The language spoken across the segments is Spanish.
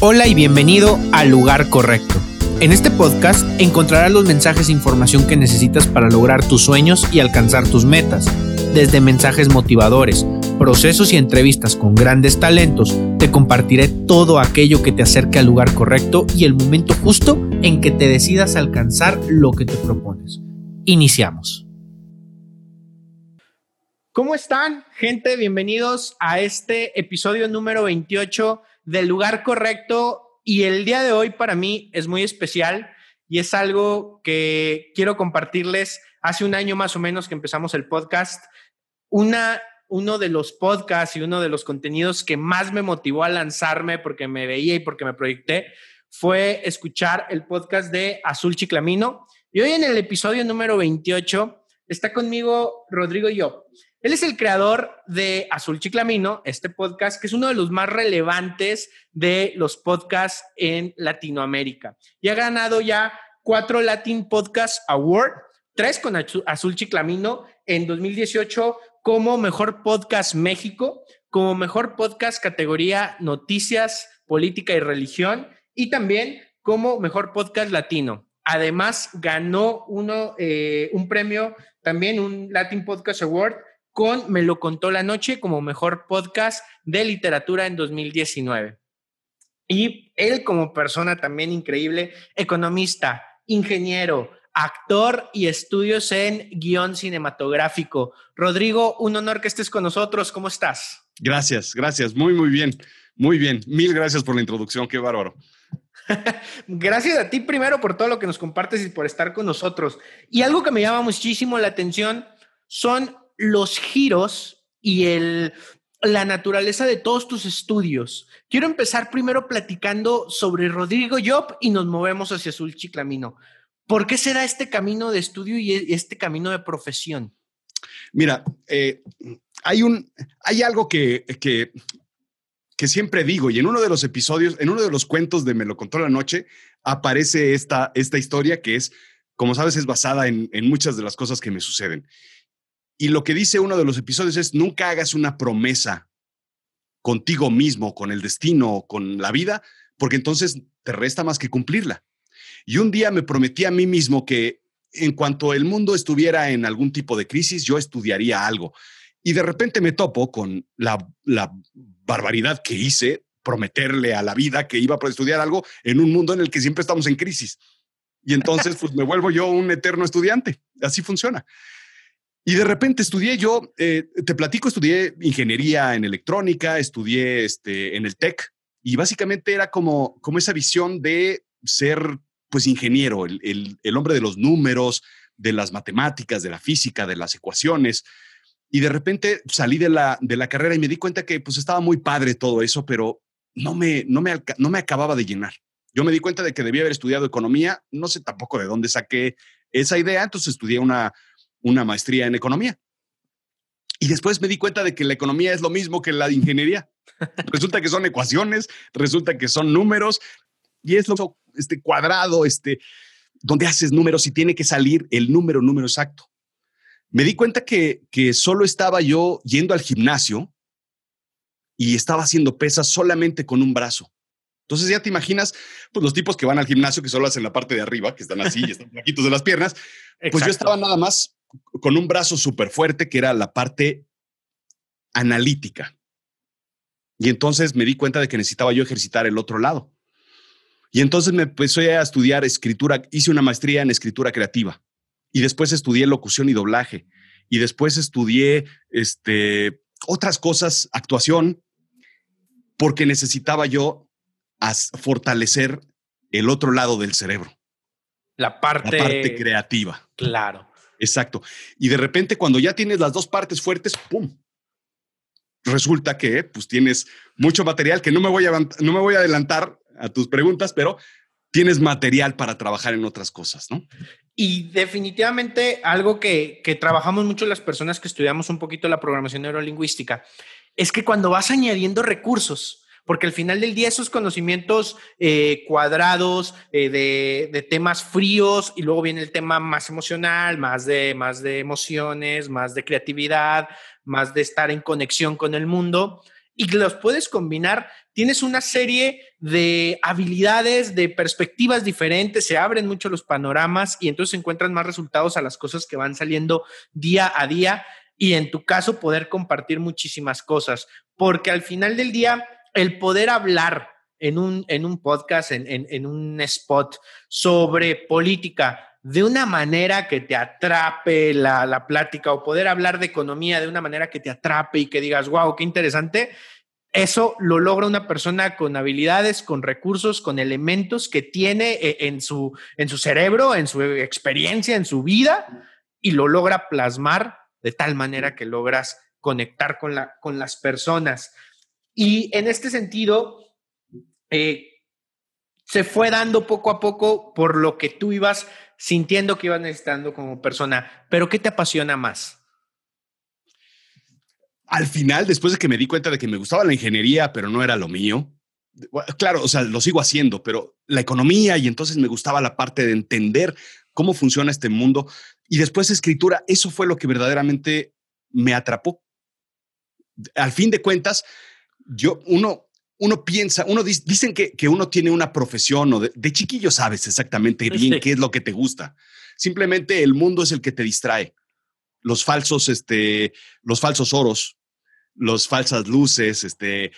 Hola y bienvenido al lugar correcto. En este podcast encontrarás los mensajes e información que necesitas para lograr tus sueños y alcanzar tus metas. Desde mensajes motivadores, procesos y entrevistas con grandes talentos, te compartiré todo aquello que te acerque al lugar correcto y el momento justo en que te decidas alcanzar lo que te propones. Iniciamos. ¿Cómo están, gente? Bienvenidos a este episodio número 28 del lugar correcto y el día de hoy para mí es muy especial y es algo que quiero compartirles. Hace un año más o menos que empezamos el podcast, una, uno de los podcasts y uno de los contenidos que más me motivó a lanzarme porque me veía y porque me proyecté fue escuchar el podcast de Azul Chiclamino. Y hoy en el episodio número 28 está conmigo Rodrigo Yo. Él es el creador de Azul Chiclamino, este podcast, que es uno de los más relevantes de los podcasts en Latinoamérica. Y ha ganado ya cuatro Latin Podcast Award, tres con Azul Chiclamino en 2018 como Mejor Podcast México, como Mejor Podcast categoría Noticias, Política y Religión, y también como Mejor Podcast Latino. Además, ganó uno, eh, un premio, también un Latin Podcast Award con Me lo contó la noche como mejor podcast de literatura en 2019. Y él como persona también increíble, economista, ingeniero, actor y estudios en guion cinematográfico. Rodrigo, un honor que estés con nosotros. ¿Cómo estás? Gracias, gracias. Muy, muy bien. Muy bien. Mil gracias por la introducción. Qué bárbaro. Gracias a ti primero por todo lo que nos compartes y por estar con nosotros. Y algo que me llama muchísimo la atención son los giros y el, la naturaleza de todos tus estudios. Quiero empezar primero platicando sobre Rodrigo Job y nos movemos hacia Azul Chiclamino. ¿Por qué se da este camino de estudio y este camino de profesión? Mira, eh, hay, un, hay algo que, que, que, siempre digo, y en uno de los episodios, en uno de los cuentos de Me lo contó la noche, aparece esta, esta historia que es, como sabes, es basada en, en muchas de las cosas que me suceden. Y lo que dice uno de los episodios es, nunca hagas una promesa contigo mismo, con el destino, con la vida, porque entonces te resta más que cumplirla. Y un día me prometí a mí mismo que en cuanto el mundo estuviera en algún tipo de crisis, yo estudiaría algo. Y de repente me topo con la, barbaridad que hice, prometerle a la vida que iba a estudiar algo en un mundo en el que siempre estamos en crisis. Y entonces, pues me vuelvo yo un eterno estudiante. Así funciona. Y de repente estudié yo, eh, te platico, estudié ingeniería en electrónica, estudié este, en el TEC y básicamente era como, como esa visión de ser pues ingeniero, el, el, el, hombre de los números, de las matemáticas, de la física, de las ecuaciones. Y de repente salí de la, de la carrera y me di cuenta que pues estaba muy padre todo eso, pero no me, no, me, no me acababa de llenar. Yo me di cuenta de que debía haber estudiado economía, no sé tampoco de dónde saqué esa idea, entonces estudié una, una maestría en economía. Y después me di cuenta de que la economía es lo mismo que la de ingeniería. resulta que son ecuaciones, resulta que son números y es lo este cuadrado, este donde haces números y tiene que salir el número, número exacto. Me di cuenta que, que solo estaba yo yendo al gimnasio y estaba haciendo pesas solamente con un brazo. Entonces ya te imaginas, pues los tipos que van al gimnasio que solo hacen la parte de arriba, que están así y están flaquitos de las piernas, pues yo estaba nada más con un brazo súper fuerte que era la parte analítica. Y entonces me di cuenta de que necesitaba yo ejercitar el otro lado. Y entonces me empecé a estudiar escritura, hice una maestría en escritura creativa y después estudié locución y doblaje y después estudié este, otras cosas, actuación, porque necesitaba yo fortalecer el otro lado del cerebro. La parte, la parte creativa. Claro. Exacto. Y de repente cuando ya tienes las dos partes fuertes, ¡pum! Resulta que pues tienes mucho material que no me voy a, no me voy a adelantar a tus preguntas, pero tienes material para trabajar en otras cosas, ¿no? Y definitivamente algo que, que trabajamos mucho las personas que estudiamos un poquito la programación neurolingüística es que cuando vas añadiendo recursos, porque al final del día esos conocimientos eh, cuadrados eh, de, temas fríos y luego viene el tema más emocional, más de, más de emociones, más de creatividad, más de estar en conexión con el mundo. y los puedes combinar, tienes una serie de habilidades, de perspectivas diferentes, se abren mucho los panoramas y entonces encuentras más resultados a las cosas que van saliendo día a día y en tu caso poder compartir muchísimas cosas, porque al final del día el poder hablar en un, en un podcast, en, en un spot sobre política, de una manera que te atrape la, plática o poder hablar de economía de una manera que te atrape y que digas, wow, qué interesante, eso lo logra una persona con habilidades, con recursos, con elementos que tiene eh, en su, en su cerebro, en su experiencia, en su vida, y lo logra plasmar de tal manera que logras conectar con, la, con las personas. Y en este sentido, eh, se fue dando poco a poco por lo que tú ibas sintiendo que ibas necesitando como persona, pero ¿qué te apasiona más? Al final, después de que me di cuenta de que me gustaba la ingeniería, pero no era lo mío, claro, o sea, lo sigo haciendo, pero la economía y entonces me gustaba la parte de entender cómo funciona este mundo y después escritura, eso fue lo que verdaderamente me atrapó. Al fin de cuentas, yo, uno, uno piensa, uno dicen que, que, uno tiene una profesión o de, chiquillo sabes exactamente bien qué es lo que te gusta. Simplemente el mundo es el que te distrae. Los falsos, este, los falsos oros, los falsas luces, este,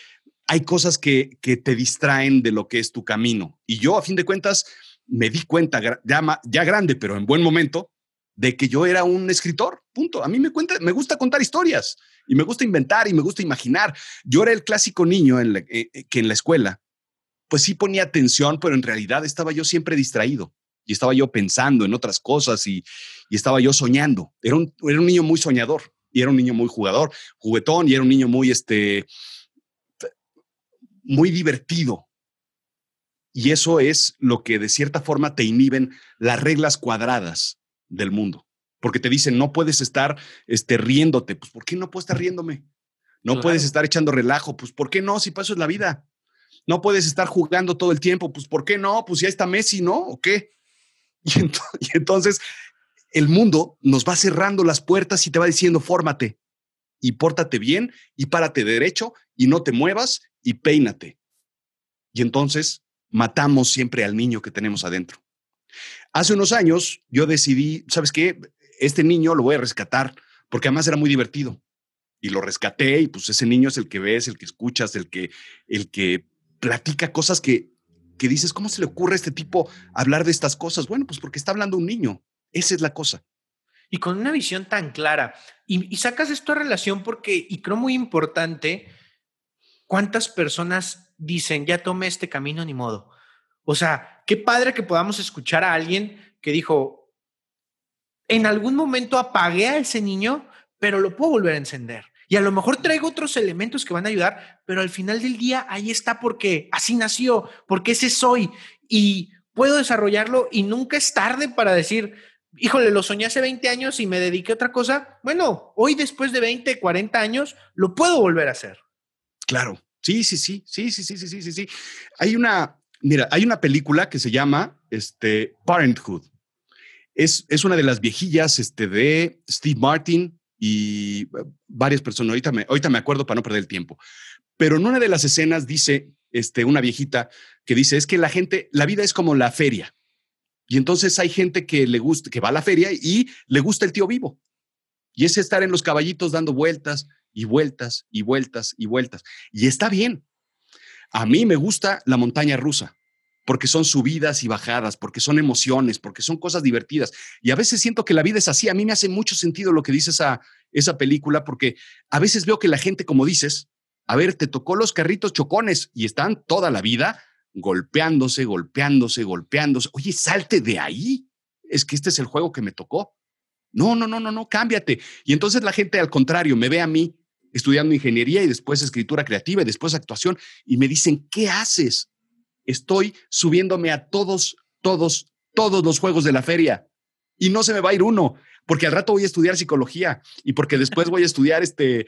hay cosas que, que te distraen de lo que es tu camino. Y yo, a fin de cuentas, me di cuenta ya, ya grande, pero en buen momento, de que yo era un escritor, punto. A mí me, cuenta, me gusta contar historias y me gusta inventar y me gusta imaginar. Yo era el clásico niño en eh, eh, que en la escuela, pues sí ponía atención, pero en realidad estaba yo siempre distraído y estaba yo pensando en otras cosas y, estaba yo soñando. Era un, era un niño muy soñador y era un niño muy jugador, juguetón y era un niño muy, este, muy divertido. Y eso es lo que de cierta forma te inhiben las reglas cuadradas del mundo porque te dicen, no puedes estar este, riéndote. Pues, ¿por qué no puedo estar riéndome? No puedes estar echando relajo. Pues, ¿por qué no? Si paso es la vida. No puedes estar jugando todo el tiempo. Pues, ¿por qué no? Pues ya está Messi, ¿no? ¿O qué? Y, entonces el mundo nos va cerrando las puertas y te va diciendo, fórmate y pórtate bien y párate derecho y no te muevas y peínate. Y entonces matamos siempre al niño que tenemos adentro. Hace unos años yo decidí, ¿sabes qué? Este niño lo voy a rescatar, porque además era muy divertido. Y lo rescaté y pues ese niño es el que ves, el que escuchas, el que, el que platica cosas que, que dices, ¿cómo se le ocurre a este tipo hablar de estas cosas? Bueno, pues porque está hablando un niño. Esa es la cosa. Y con una visión tan clara. Y, y sacas esto a relación porque, y creo muy importante, ¿cuántas personas dicen, ya tomé este camino, ni modo? O sea, qué padre que podamos escuchar a alguien que dijo, en algún momento apagué a ese niño, pero lo puedo volver a encender. Y a lo mejor traigo otros elementos que van a ayudar, pero al final del día ahí está porque así nació, porque ese soy y puedo desarrollarlo y nunca es tarde para decir, híjole, lo soñé hace 20 años y me dediqué a otra cosa. Bueno, hoy después de 20, 40 años, lo puedo volver a hacer. Claro. Sí, sí, sí, sí, sí, sí, sí, sí, sí. Hay una, mira, hay una película que se llama este, Parenthood. Es, una de las viejillas este, de Steve Martin y eh, varias personas. Ahorita me, ahorita me acuerdo para no perder el tiempo. Pero en una de las escenas dice este, una viejita que dice, es que la gente, la vida es como la feria. Y entonces hay gente que le gusta, que va a la feria y le gusta el tío vivo. Y es estar en los caballitos dando vueltas y vueltas y vueltas y vueltas. Y está bien. A mí me gusta la montaña rusa porque son subidas y bajadas, porque son emociones, porque son cosas divertidas. Y a veces siento que la vida es así. A mí me hace mucho sentido lo que dice esa, esa película, porque a veces veo que la gente, como dices, a ver, te tocó los carritos chocones y están toda la vida golpeándose, golpeándose, golpeándose. Oye, salte de ahí. Es que este es el juego que me tocó. No, no, no, no, no, cámbiate. Y entonces la gente al contrario me ve a mí estudiando ingeniería y después escritura creativa y después actuación y me dicen, ¿qué haces? Estoy subiéndome a todos, todos, todos los juegos de la feria y no se me va a ir uno, porque al rato voy a estudiar psicología y porque después voy a estudiar este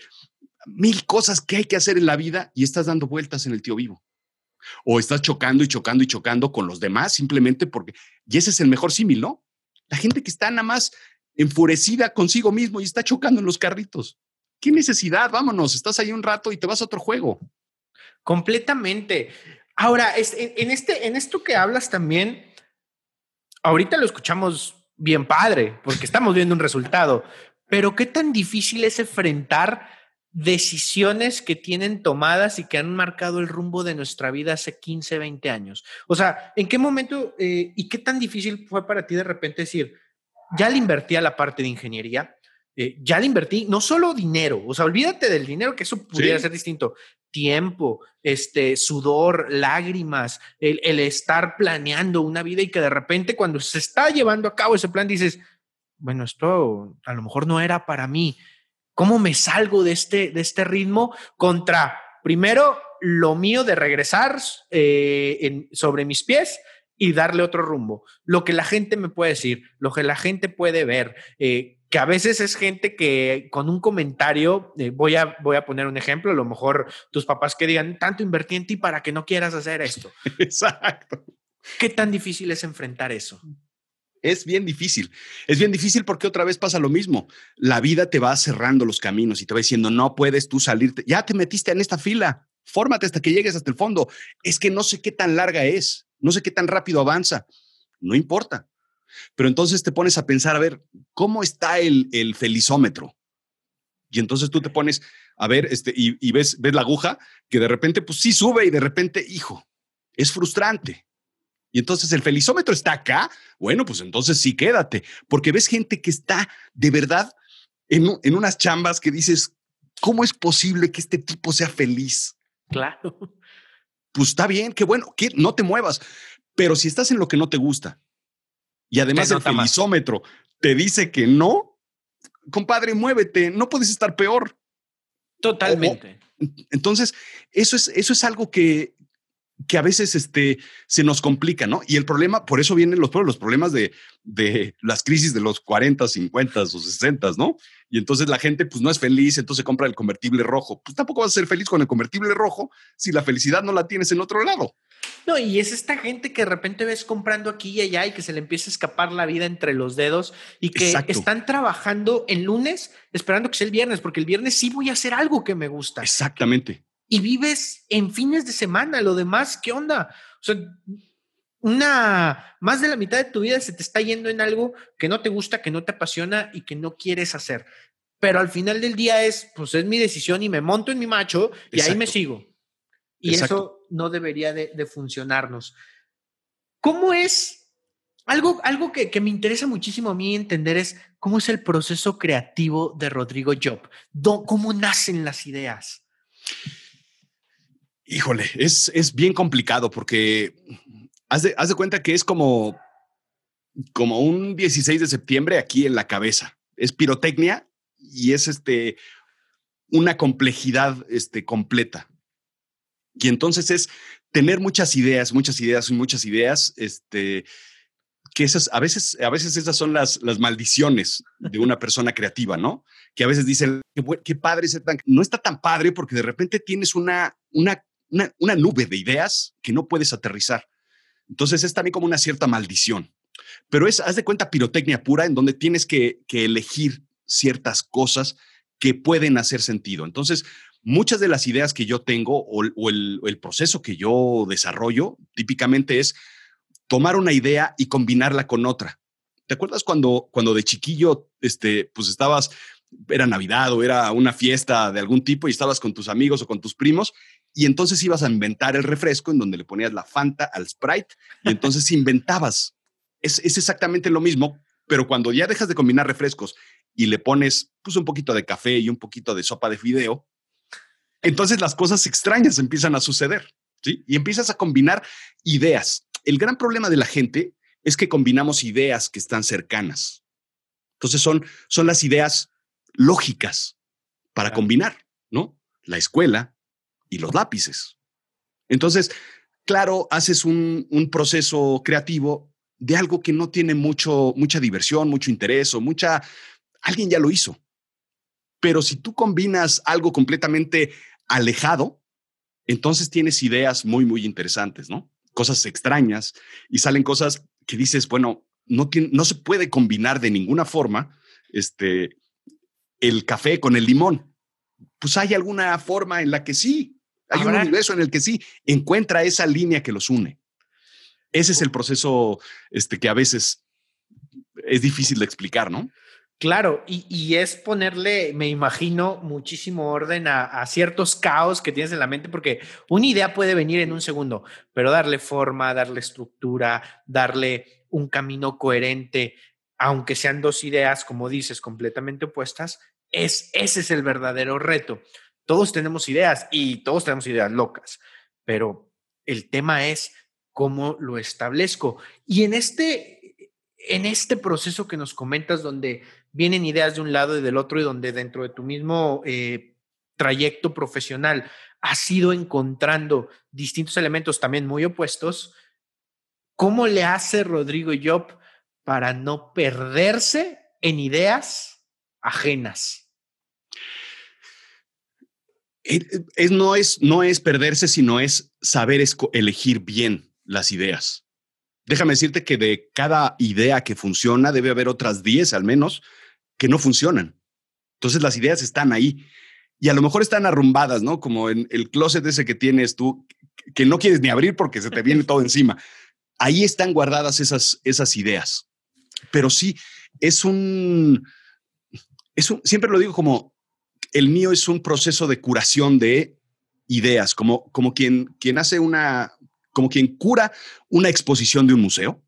mil cosas que hay que hacer en la vida y estás dando vueltas en el tío vivo. O estás chocando y chocando y chocando con los demás simplemente porque, y ese es el mejor símil, ¿no? La gente que está nada más enfurecida consigo mismo y está chocando en los carritos. ¿Qué necesidad? Vámonos, estás ahí un rato y te vas a otro juego. Completamente. Ahora, en, este, en esto que hablas también, ahorita lo escuchamos bien padre, porque estamos viendo un resultado, pero qué tan difícil es enfrentar decisiones que tienen tomadas y que han marcado el rumbo de nuestra vida hace 15, 20 años. O sea, ¿en qué momento eh, y qué tan difícil fue para ti de repente decir, ya le invertí a la parte de ingeniería, eh, ya le invertí no solo dinero, o sea, olvídate del dinero, que eso pudiera ser distinto, tiempo, este, sudor, lágrimas, el, el, estar planeando una vida y que de repente cuando se está llevando a cabo ese plan dices, bueno, esto a lo mejor no era para mí. ¿Cómo me salgo de este, de este ritmo contra, primero, lo mío de regresar eh, en, sobre mis pies y darle otro rumbo? Lo que la gente me puede decir, lo que la gente puede ver. Eh, que a veces es gente que con un comentario, eh, voy, a, voy a poner un ejemplo, a lo mejor tus papás que digan, tanto invertí en ti para que no quieras hacer esto. Exacto. ¿Qué tan difícil es enfrentar eso? Es bien difícil. Es bien difícil porque otra vez pasa lo mismo. La vida te va cerrando los caminos y te va diciendo, no puedes tú salirte. Ya te metiste en esta fila. Fórmate hasta que llegues hasta el fondo. Es que no sé qué tan larga es. No sé qué tan rápido avanza. No importa. Pero entonces te pones a pensar, a ver, ¿cómo está el, el felizómetro? Y entonces tú te pones a ver este, y, ves, ves la aguja que de repente, pues sí sube y de repente, hijo, es frustrante. Y entonces el felizómetro está acá. Bueno, pues entonces sí quédate, porque ves gente que está de verdad en, en unas chambas que dices, ¿cómo es posible que este tipo sea feliz? Claro. Pues está bien, qué bueno, que no te muevas. Pero si estás en lo que no te gusta, y además el felizómetro te dice que no, compadre, muévete, no puedes estar peor. Totalmente. entonces, eso es, eso es algo que, que a veces este, se nos complica, ¿no? Y el problema, por eso vienen los, los problemas de, de las crisis de los 40, 50 o 60, ¿no? Y entonces la gente pues no es feliz, entonces compra el convertible rojo. Pues tampoco vas a ser feliz con el convertible rojo si la felicidad no la tienes en otro lado. No, y es esta gente que de repente ves comprando aquí y allá y que se le empieza a escapar la vida entre los dedos y que están trabajando el lunes esperando que sea el viernes, porque el viernes sí voy a hacer algo que me gusta. Exactamente. Y vives en fines de semana, lo demás, ¿qué onda? O sea, una más de la mitad de tu vida se te está yendo en algo que no te gusta, que no te apasiona y que no quieres hacer. Pero al final del día es, pues es mi decisión y me monto en mi macho y ahí me sigo. Y eso no debería de, funcionarnos. ¿Cómo es? Algo, algo que, me interesa muchísimo a mí entender es cómo es el proceso creativo de Rodrigo Job. ¿Cómo nacen las ideas? Híjole, es, es bien complicado porque haz de, haz de cuenta que es como, como un 16 de septiembre aquí en la cabeza. Es pirotecnia y es este, una complejidad este, completa. Y entonces es tener muchas ideas, muchas ideas y muchas ideas, este, que esas, a veces, a veces esas son las, las maldiciones de una persona creativa, ¿no? Que a veces dicen, qué, padre ser tan... No está tan padre porque de repente tienes una, una, una, nube de ideas que no puedes aterrizar. Entonces es también como una cierta maldición. Pero es, haz de cuenta, pirotecnia pura en donde tienes que, que elegir ciertas cosas que pueden hacer sentido. Entonces, muchas de las ideas que yo tengo o, el, proceso que yo desarrollo típicamente es tomar una idea y combinarla con otra. ¿Te acuerdas cuando, cuando de chiquillo, este, pues estabas, era Navidad o era una fiesta de algún tipo y estabas con tus amigos o con tus primos y entonces ibas a inventar el refresco en donde le ponías la Fanta al Sprite y entonces inventabas. Es, es exactamente lo mismo, pero cuando ya dejas de combinar refrescos y le pones pues un poquito de café y un poquito de sopa de fideo, entonces las cosas extrañas empiezan a suceder, ¿sí? Y empiezas a combinar ideas. El gran problema de la gente es que combinamos ideas que están cercanas. Entonces son, son las ideas lógicas para combinar, ¿no? La escuela y los lápices. Entonces, claro, haces un, un proceso creativo de algo que no tiene mucho, mucha diversión, mucho interés o mucha... Alguien ya lo hizo. Pero si tú combinas algo completamente alejado, entonces tienes ideas muy, muy interesantes, ¿no? Cosas extrañas y salen cosas que dices, bueno, no, no se puede combinar de ninguna forma este, el café con el limón. pues hay alguna forma en la que sí, hay un universo en el que sí, encuentra esa línea que los une. Ese es el proceso este, que a veces es difícil de explicar, ¿no? Claro, y, es ponerle, me imagino, muchísimo orden a, ciertos caos que tienes en la mente, porque una idea puede venir en un segundo, pero darle forma, darle estructura, darle un camino coherente, aunque sean dos ideas, como dices, completamente opuestas, es, ese es el verdadero reto. Todos tenemos ideas y todos tenemos ideas locas, pero el tema es cómo lo establezco. Y en este, en este proceso que nos comentas, donde vienen ideas de un lado y del otro y donde dentro de tu mismo eh, trayecto profesional has ido encontrando distintos elementos también muy opuestos, ¿cómo le hace Rodrigo Job para no perderse en ideas ajenas? Es, no, es, no es perderse, sino es saber elegir bien las ideas. Déjame decirte que de cada idea que funciona debe haber otras 10 al menos que no funcionan. Entonces las ideas están ahí y a lo mejor están arrumbadas, ¿no? Como en el closet ese que tienes tú, que no quieres ni abrir porque se te viene todo encima. Ahí están guardadas esas, esas ideas. Pero sí, es un, es un, siempre lo digo como, el mío es un proceso de curación de ideas, como, como quien, quien hace una, como quien cura una exposición de un museo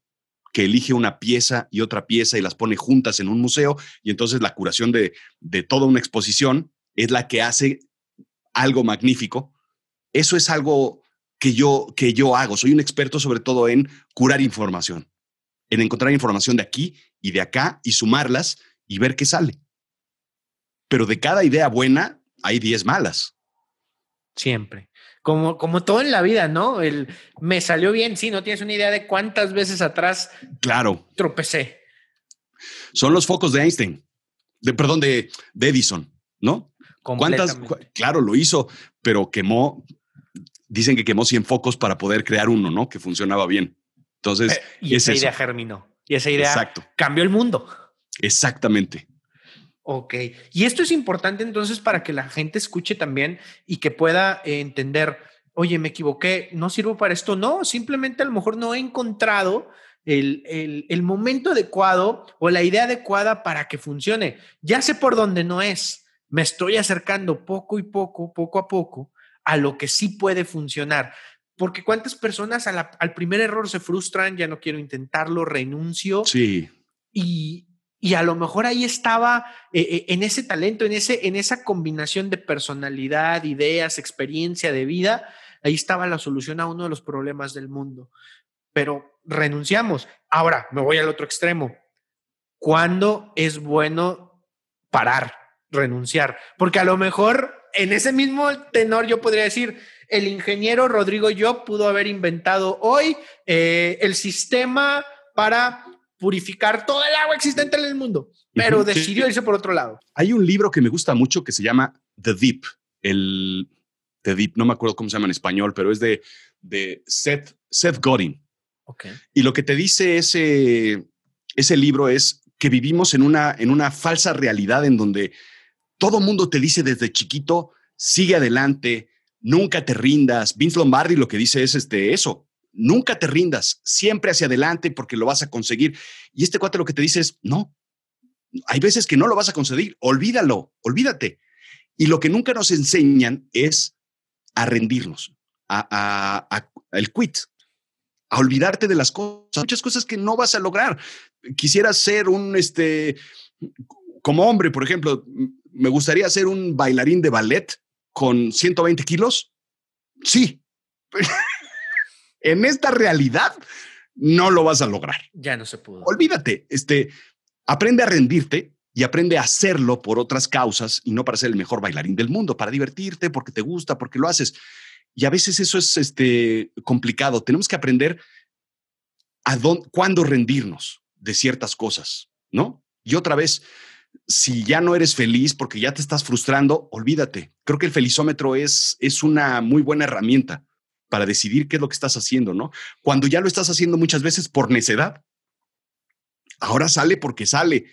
que elige una pieza y otra pieza y las pone juntas en un museo y entonces la curación de, de toda una exposición es la que hace algo magnífico. Eso es algo que yo, que yo hago. Soy un experto sobre todo en curar información, en encontrar información de aquí y de acá y sumarlas y ver qué sale. Pero de cada idea buena hay 10 malas. Siempre como, como todo en la vida, ¿no? El me salió bien, sí, no tienes una idea de cuántas veces atrás claro. tropecé. Son los focos de Einstein, de, perdón, de, Edison, ¿no? ¿Cuántas? Claro, lo hizo, pero quemó, dicen que quemó 100 focos para poder crear uno, ¿no? Que funcionaba bien. Entonces, eh, y esa idea germinó. Y esa idea cambió el mundo. Exactamente. Ok. Y esto es importante entonces para que la gente escuche también y que pueda eh, entender, oye, me equivoqué, no sirvo para esto. No, simplemente a lo mejor no he encontrado el, el, el momento adecuado o la idea adecuada para que funcione. Ya sé por dónde no es. Me estoy acercando poco y poco, poco a poco, a lo que sí puede funcionar. Porque cuántas personas al primer error se frustran, ya no quiero intentarlo, renuncio. Sí. Y, y a lo mejor ahí estaba eh, eh, en ese talento, en, ese, en esa combinación de personalidad, ideas, experiencia de vida, ahí estaba la solución a uno de los problemas del mundo. Pero renunciamos. Ahora, me voy al otro extremo. ¿Cuándo es bueno parar, renunciar? Porque a lo mejor en ese mismo tenor yo podría decir, el ingeniero Rodrigo Yo pudo haber inventado hoy eh, el sistema para purificar todo el agua existente en el mundo, pero decidió irse por otro lado. Hay un libro que me gusta mucho que se llama The Deep, el The Deep, no me acuerdo cómo se llama en español, pero es de, de Seth, Seth Godin. Okay. Y lo que te dice ese, ese libro es que vivimos en una, en una falsa realidad en donde todo mundo te dice desde chiquito, sigue adelante, nunca te rindas. Vince Lombardi lo que dice es este, eso, nunca te rindas, siempre hacia adelante porque lo vas a conseguir. Y este cuate lo que te dice es, no, hay veces que no lo vas a conseguir, olvídalo, olvídate. Y lo que nunca nos enseñan es a rendirnos, a, el quit, a olvidarte de las cosas, muchas cosas que no vas a lograr. Quisiera ser un, este, como hombre, por ejemplo, me gustaría ser un bailarín de ballet con 120 kilos. Sí. en esta realidad no lo vas a lograr. Ya no se pudo. Olvídate, este, aprende a rendirte y aprende a hacerlo por otras causas y no para ser el mejor bailarín del mundo, para divertirte, porque te gusta, porque lo haces. Y a veces eso es este, complicado. Tenemos que aprender a dónde, cuándo rendirnos de ciertas cosas, ¿no? Y otra vez, si ya no eres feliz porque ya te estás frustrando, olvídate. Creo que el felizómetro es, es una muy buena herramienta para decidir qué es lo que estás haciendo, ¿no? Cuando ya lo estás haciendo muchas veces por necedad. Ahora sale porque sale,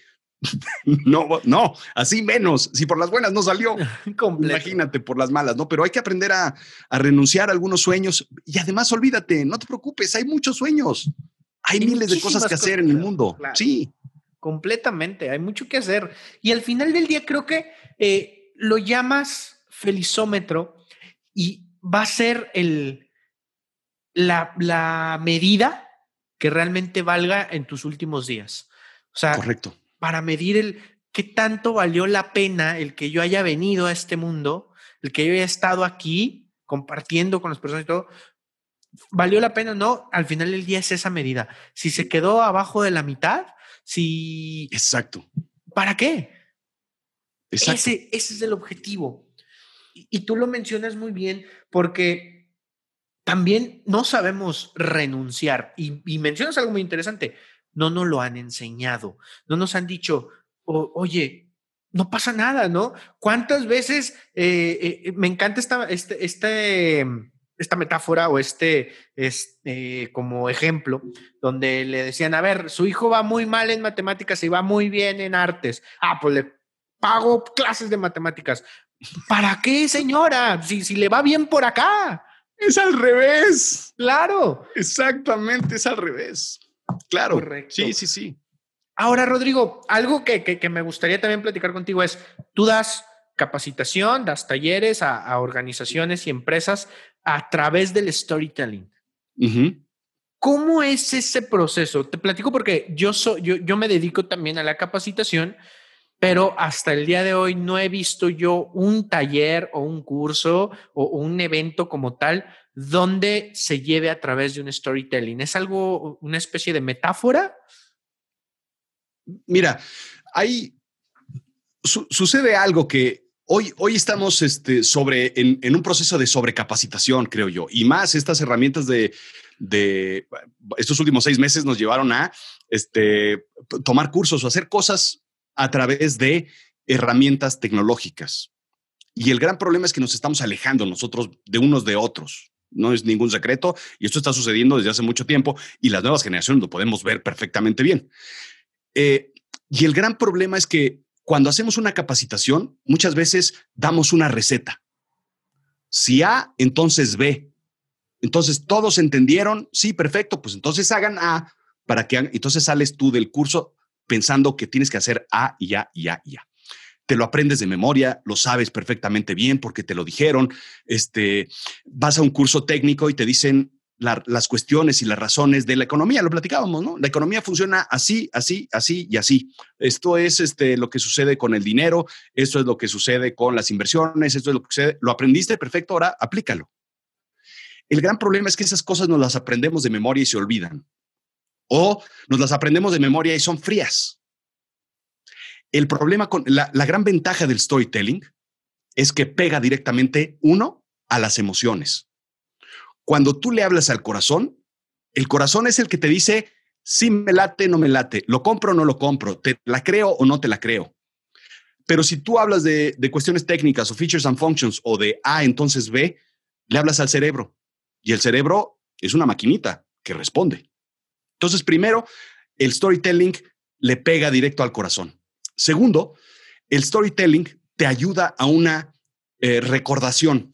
no, no, así menos. Si por las buenas no salió, imagínate por las malas, ¿no? Pero hay que aprender a, renunciar a algunos sueños y además olvídate, no te preocupes, hay muchos sueños. Hay, miles de cosas que hacer en el mundo. Sí. Completamente, hay mucho que hacer. Y al final del día creo que eh, lo llamas felizómetro y va a ser el, la, la medida que realmente valga en tus últimos días. O sea, Correcto. para medir el qué tanto valió la pena el que yo haya venido a este mundo, el que yo haya estado aquí compartiendo con las personas y todo, valió la pena o no, al final del día es esa medida. Si se quedó abajo de la mitad, si... Exacto. ¿Para qué? Exacto. Ese, ese es el objetivo. Y, y tú lo mencionas muy bien porque también no sabemos renunciar. Y, mencionas algo muy interesante. No nos lo han enseñado. No nos han dicho, oye, no pasa nada, ¿no? ¿Cuántas veces eh, eh, me encanta esta, este, este, esta metáfora o este, este como ejemplo donde le decían, a ver, su hijo va muy mal en matemáticas y va muy bien en artes. Ah, pues le pago clases de matemáticas. ¿Para qué, señora? Si, si le va bien por acá. Es al revés. Claro. Exactamente, es al revés. Claro. Correcto. Sí, sí, sí. Ahora, Rodrigo, algo que, me gustaría también platicar contigo es, tú das capacitación, das talleres a, organizaciones y empresas a través del storytelling. ¿Cómo es ese proceso? Te platico porque yo, soy, yo, yo me dedico también a la capacitación pero hasta el día de hoy no he visto yo un taller o un curso o un evento como tal donde se lleve a través de un storytelling. ¿Es algo, una especie de metáfora? Mira, hay, sucede algo que hoy, hoy estamos este, sobre, en, un proceso de sobrecapacitación, creo yo, y más estas herramientas de, de estos últimos seis meses nos llevaron a este, tomar cursos o hacer cosas a través de herramientas tecnológicas. Y el gran problema es que nos estamos alejando nosotros de unos de otros. No es ningún secreto y esto está sucediendo desde hace mucho tiempo y las nuevas generaciones lo podemos ver perfectamente bien. Eh, y el gran problema es que cuando hacemos una capacitación, muchas veces damos una receta. Si A, entonces B. Entonces todos entendieron, sí, perfecto, pues entonces hagan A para que entonces sales tú del curso pensando que tienes que hacer A y A y A y. Te lo aprendes de memoria, lo sabes perfectamente bien porque te lo dijeron. Este, vas a un curso técnico y te dicen las cuestiones y las razones de la economía. Lo platicábamos, ¿no? La economía funciona así, así, así y así. Esto es este, lo que sucede con el dinero, esto es lo que sucede con las inversiones, esto es lo que sucede. Lo aprendiste, perfecto, ahora aplícalo. El gran problema es que esas cosas nos las aprendemos de memoria y se olvidan o nos las aprendemos de memoria y son frías. El problema con la, gran ventaja del storytelling es que pega directamente uno a las emociones. Cuando tú le hablas al corazón, el corazón es el que te dice si me late, no me late, lo compro o no lo compro, te la creo o no te la creo. Pero si tú hablas de, de cuestiones técnicas o features and functions o de A, entonces B, le hablas al cerebro y el cerebro es una maquinita que responde. Entonces, primero, el storytelling le pega directo al corazón. Segundo, el storytelling te ayuda a una eh, recordación.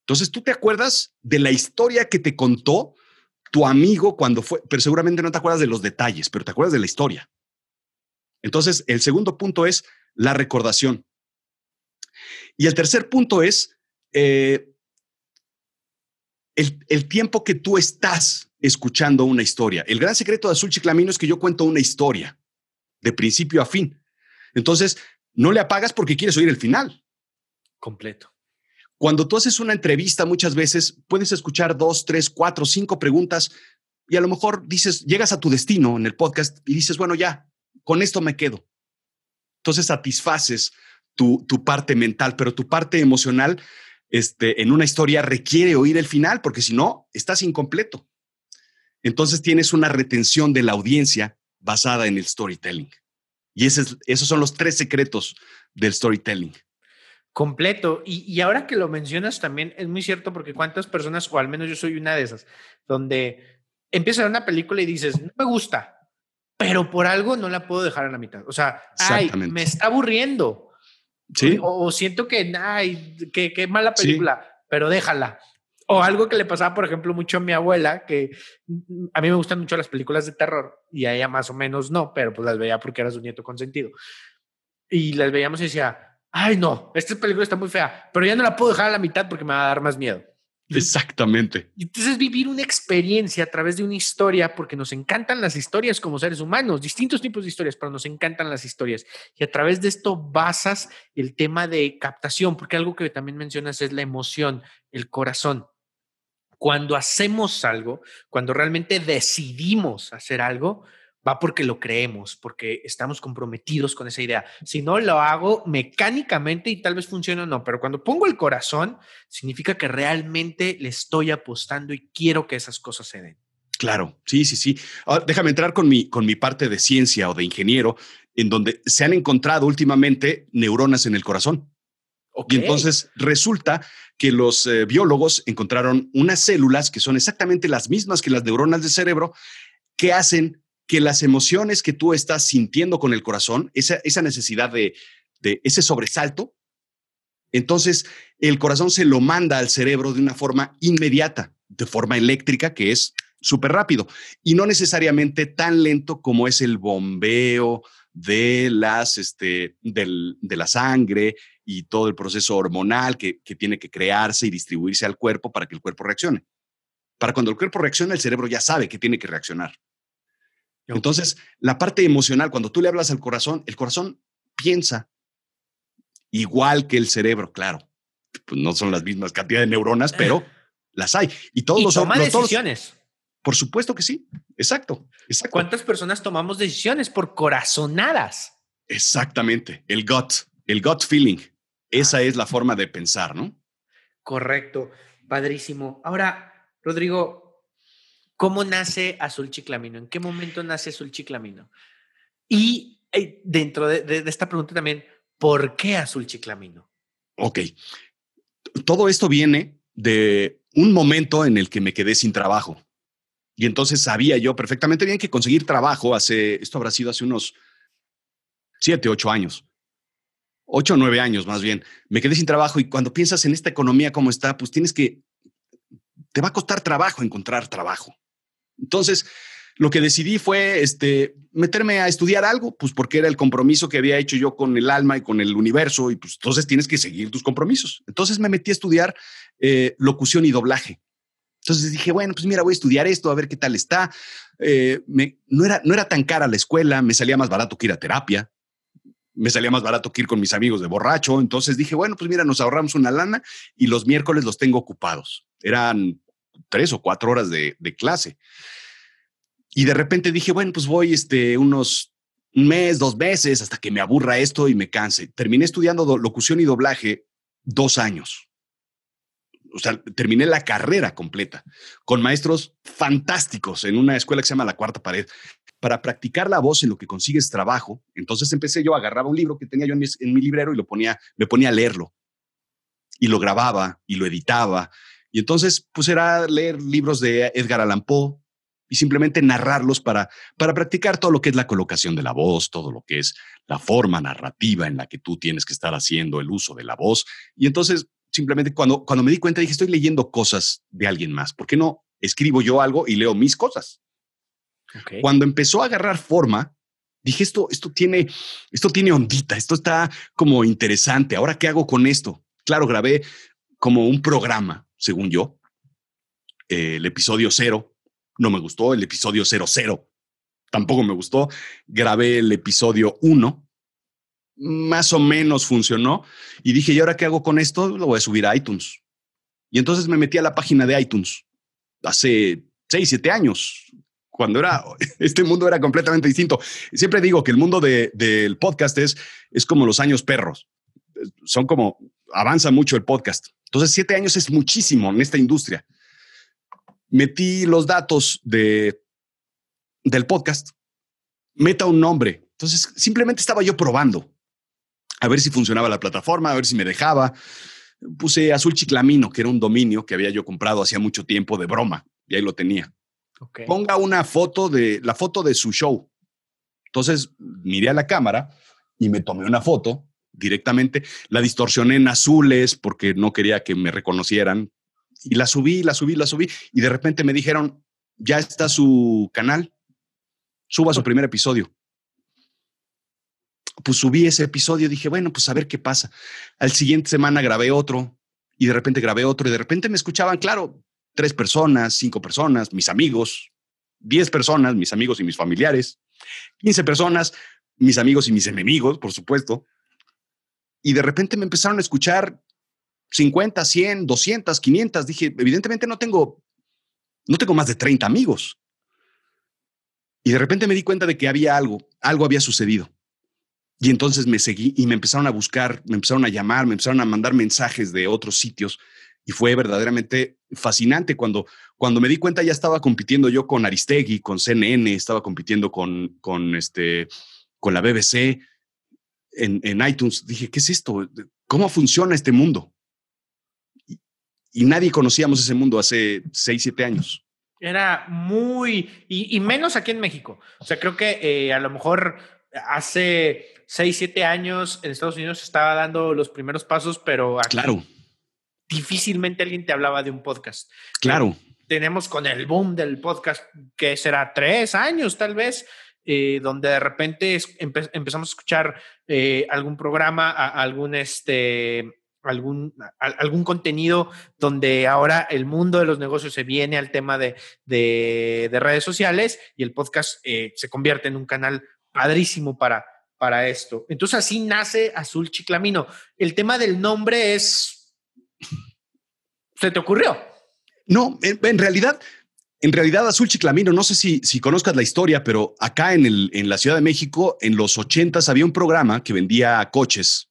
Entonces, tú te acuerdas de la historia que te contó tu amigo cuando fue, pero seguramente no te acuerdas de los detalles, pero te acuerdas de la historia. Entonces, el segundo punto es la recordación. Y el tercer punto es eh, el, el, tiempo que tú estás escuchando una historia. El gran secreto de Azul Chiclamino es que yo cuento una historia de principio a fin. Entonces, no le apagas porque quieres oír el final. Completo. Cuando tú haces una entrevista, muchas veces puedes escuchar dos, tres, cuatro, cinco preguntas y a lo mejor dices, llegas a tu destino en el podcast y dices, bueno, ya, con esto me quedo. Entonces satisfaces tu, tu parte mental, pero tu parte emocional este, en una historia requiere oír el final porque si no, estás incompleto. Entonces tienes una retención de la audiencia basada en el storytelling. Y esos son los tres secretos del storytelling. Completo. Y, ahora que lo mencionas también es muy cierto porque cuántas personas, o al menos yo soy una de esas, donde empiezas a ver una película y dices, no me gusta. pero por algo no la puedo dejar a la mitad. O sea, ay, me está aburriendo. Sí. O, siento que, ay, qué, mala película, pero déjala. O algo que le pasaba, por ejemplo, mucho a mi abuela, que a mí me gustan mucho las películas de terror y a ella más o menos no, pero pues las veía porque era su nieto consentido. Y las veíamos y decía, ay no, esta película está muy fea, pero ya no la puedo dejar a la mitad porque me va a dar más miedo. Exactamente. Entonces vivir una experiencia a través de una historia, porque nos encantan las historias como seres humanos, distintos tipos de historias, pero nos encantan las historias. Y a través de esto basas el tema de captación, porque algo que también mencionas es la emoción, el corazón. Cuando hacemos algo, cuando realmente decidimos hacer algo, va porque lo creemos, porque estamos comprometidos con esa idea. Si no, lo hago mecánicamente y tal vez funcione o no, pero cuando pongo el corazón, significa que realmente le estoy apostando y quiero que esas cosas se den. Claro, sí, sí, sí. Ah, déjame entrar con mi, con mi parte de ciencia o de ingeniero, en donde se han encontrado últimamente neuronas en el corazón. Y entonces resulta que los eh, biólogos encontraron unas células que son exactamente las mismas que las neuronas del cerebro, que hacen que las emociones que tú estás sintiendo con el corazón, esa, esa necesidad de, de ese sobresalto, entonces el corazón se lo manda al cerebro de una forma inmediata, de forma eléctrica, que es súper rápido y no necesariamente tan lento como es el bombeo de, las, este, del, de la sangre y todo el proceso hormonal que, que tiene que crearse y distribuirse al cuerpo para que el cuerpo reaccione. Para cuando el cuerpo reacciona, el cerebro ya sabe que tiene que reaccionar. Entonces, la parte emocional, cuando tú le hablas al corazón, el corazón piensa igual que el cerebro, claro. Pues no son las mismas cantidades de neuronas, pero las hay. Y todos los toma decisiones. por supuesto que sí. Exacto, exacto. ¿Cuántas personas tomamos decisiones por corazonadas? Exactamente. El gut, el gut feeling. Esa es la forma de pensar, ¿no? Correcto. Padrísimo. Ahora, Rodrigo, ¿Cómo nace Azul Chiclamino? ¿En qué momento nace Azul Chiclamino? Y eh, dentro de, esta pregunta también, ¿por qué Azul Chiclamino? Ok. Todo esto viene de un momento en el que me quedé sin trabajo. Y entonces sabía yo perfectamente bien que conseguir trabajo hace, esto habrá sido hace unos siete, ocho años. Ocho o nueve años más bien. Me quedé sin trabajo y cuando piensas en esta economía como está, pues tienes que, te va a costar trabajo encontrar trabajo. Entonces, lo que decidí fue este, meterme a estudiar algo, pues porque era el compromiso que había hecho yo con el alma y con el universo, y pues entonces tienes que seguir tus compromisos. Entonces me metí a estudiar eh, locución y doblaje. Entonces dije, bueno, pues mira, voy a estudiar esto, a ver qué tal está. Eh, no, era, no era tan cara la escuela, me salía más barato que ir a terapia, me salía más barato que ir con mis amigos de borracho. Entonces dije, bueno, pues mira, nos ahorramos una lana y los miércoles los tengo ocupados. Eran tres o cuatro horas de, clase. Y de repente dije, bueno, pues voy este, unos un mes, dos meses, hasta que me aburra esto y me canse. Terminé estudiando locución y doblaje dos años. O sea, terminé la carrera completa con maestros fantásticos en una escuela que se llama La Cuarta Pared para practicar la voz en lo que consigues trabajo. Entonces empecé yo, agarraba un libro que tenía yo en mi, en librero y lo ponía, me ponía a leerlo y lo grababa y lo editaba y entonces, pues era leer libros de Edgar Allan Poe y simplemente narrarlos para, para practicar todo lo que es la colocación de la voz, todo lo que es la forma narrativa en la que tú tienes que estar haciendo el uso de la voz. Y entonces, simplemente cuando, cuando me di cuenta, dije, estoy leyendo cosas de alguien más. ¿Por qué no escribo yo algo y leo mis cosas? Cuando empezó a agarrar forma, dije, esto, esto, tiene, esto tiene ondita, esto está como interesante. Ahora, ¿qué hago con esto? Claro, grabé como un programa según yo. el episodio cero no me gustó, el episodio cero cero tampoco me gustó. Grabé el episodio uno, más o menos funcionó y dije, ¿y ahora qué hago con esto? Lo voy a subir a iTunes. Y entonces me metí a la página de iTunes hace seis, siete años, cuando era, este mundo era completamente distinto. Siempre digo que el mundo del podcast es, es como los años perros. Son como, avanza mucho el podcast. Entonces, siete años es muchísimo en esta industria. Metí los datos de, del podcast, meta un nombre. Entonces, simplemente estaba yo probando a ver si funcionaba la plataforma, a ver si me dejaba. Puse Azul Chiclamino, que era un dominio que había yo comprado hacía mucho tiempo de broma, y ahí lo tenía. Ponga una foto de la foto de su show. Entonces miré a la cámara y me tomé una foto directamente. La distorsioné en azules porque no quería que me reconocieran. Y la subí, la subí, la subí. Y de repente me dijeron, ya está su canal, suba su primer episodio. Pues subí ese episodio, dije, bueno, pues a ver qué pasa. Al siguiente semana grabé otro y de repente grabé otro y de repente me escuchaban, claro, tres personas, cinco personas, mis amigos, diez personas, mis amigos y mis familiares, quince personas, mis amigos y mis enemigos, por supuesto. Y de repente me empezaron a escuchar 50, 100, 200, 500. Dije, evidentemente no tengo, no tengo más de 30 amigos. Y de repente me di cuenta de que había algo, algo había sucedido. Y entonces me seguí y me empezaron a buscar, me empezaron a llamar, me empezaron a mandar mensajes de otros sitios y fue verdaderamente fascinante cuando, cuando me di cuenta ya estaba compitiendo yo con Aristegui, con CNN, estaba compitiendo con, con, este, con la BBC en, en iTunes. Dije, ¿qué es esto? ¿Cómo funciona este mundo? Y, y nadie conocíamos ese mundo hace seis, siete años. Era muy, y, y, menos aquí en México. O sea, creo que eh, a lo mejor hace 6, 7 años en Estados Unidos estaba dando los primeros pasos, pero aquí claro. Difícilmente alguien te hablaba de un podcast. Claro. Tenemos con el boom del podcast, que será tres años tal vez, eh, donde de repente empe empezamos a escuchar eh, algún programa, a, algún este algún, a, algún contenido donde ahora el mundo de los negocios se viene al tema de, de, de redes sociales y el podcast eh, se convierte en un canal padrísimo para, para esto. Entonces así nace Azul Chiclamino. El tema del nombre es... ¿Se te ocurrió? No, en, realidad, en realidad Azul Chiclamino, no sé si, si conozcas la historia, pero acá en, el, en la Ciudad de México, en los ochentas había un programa que vendía coches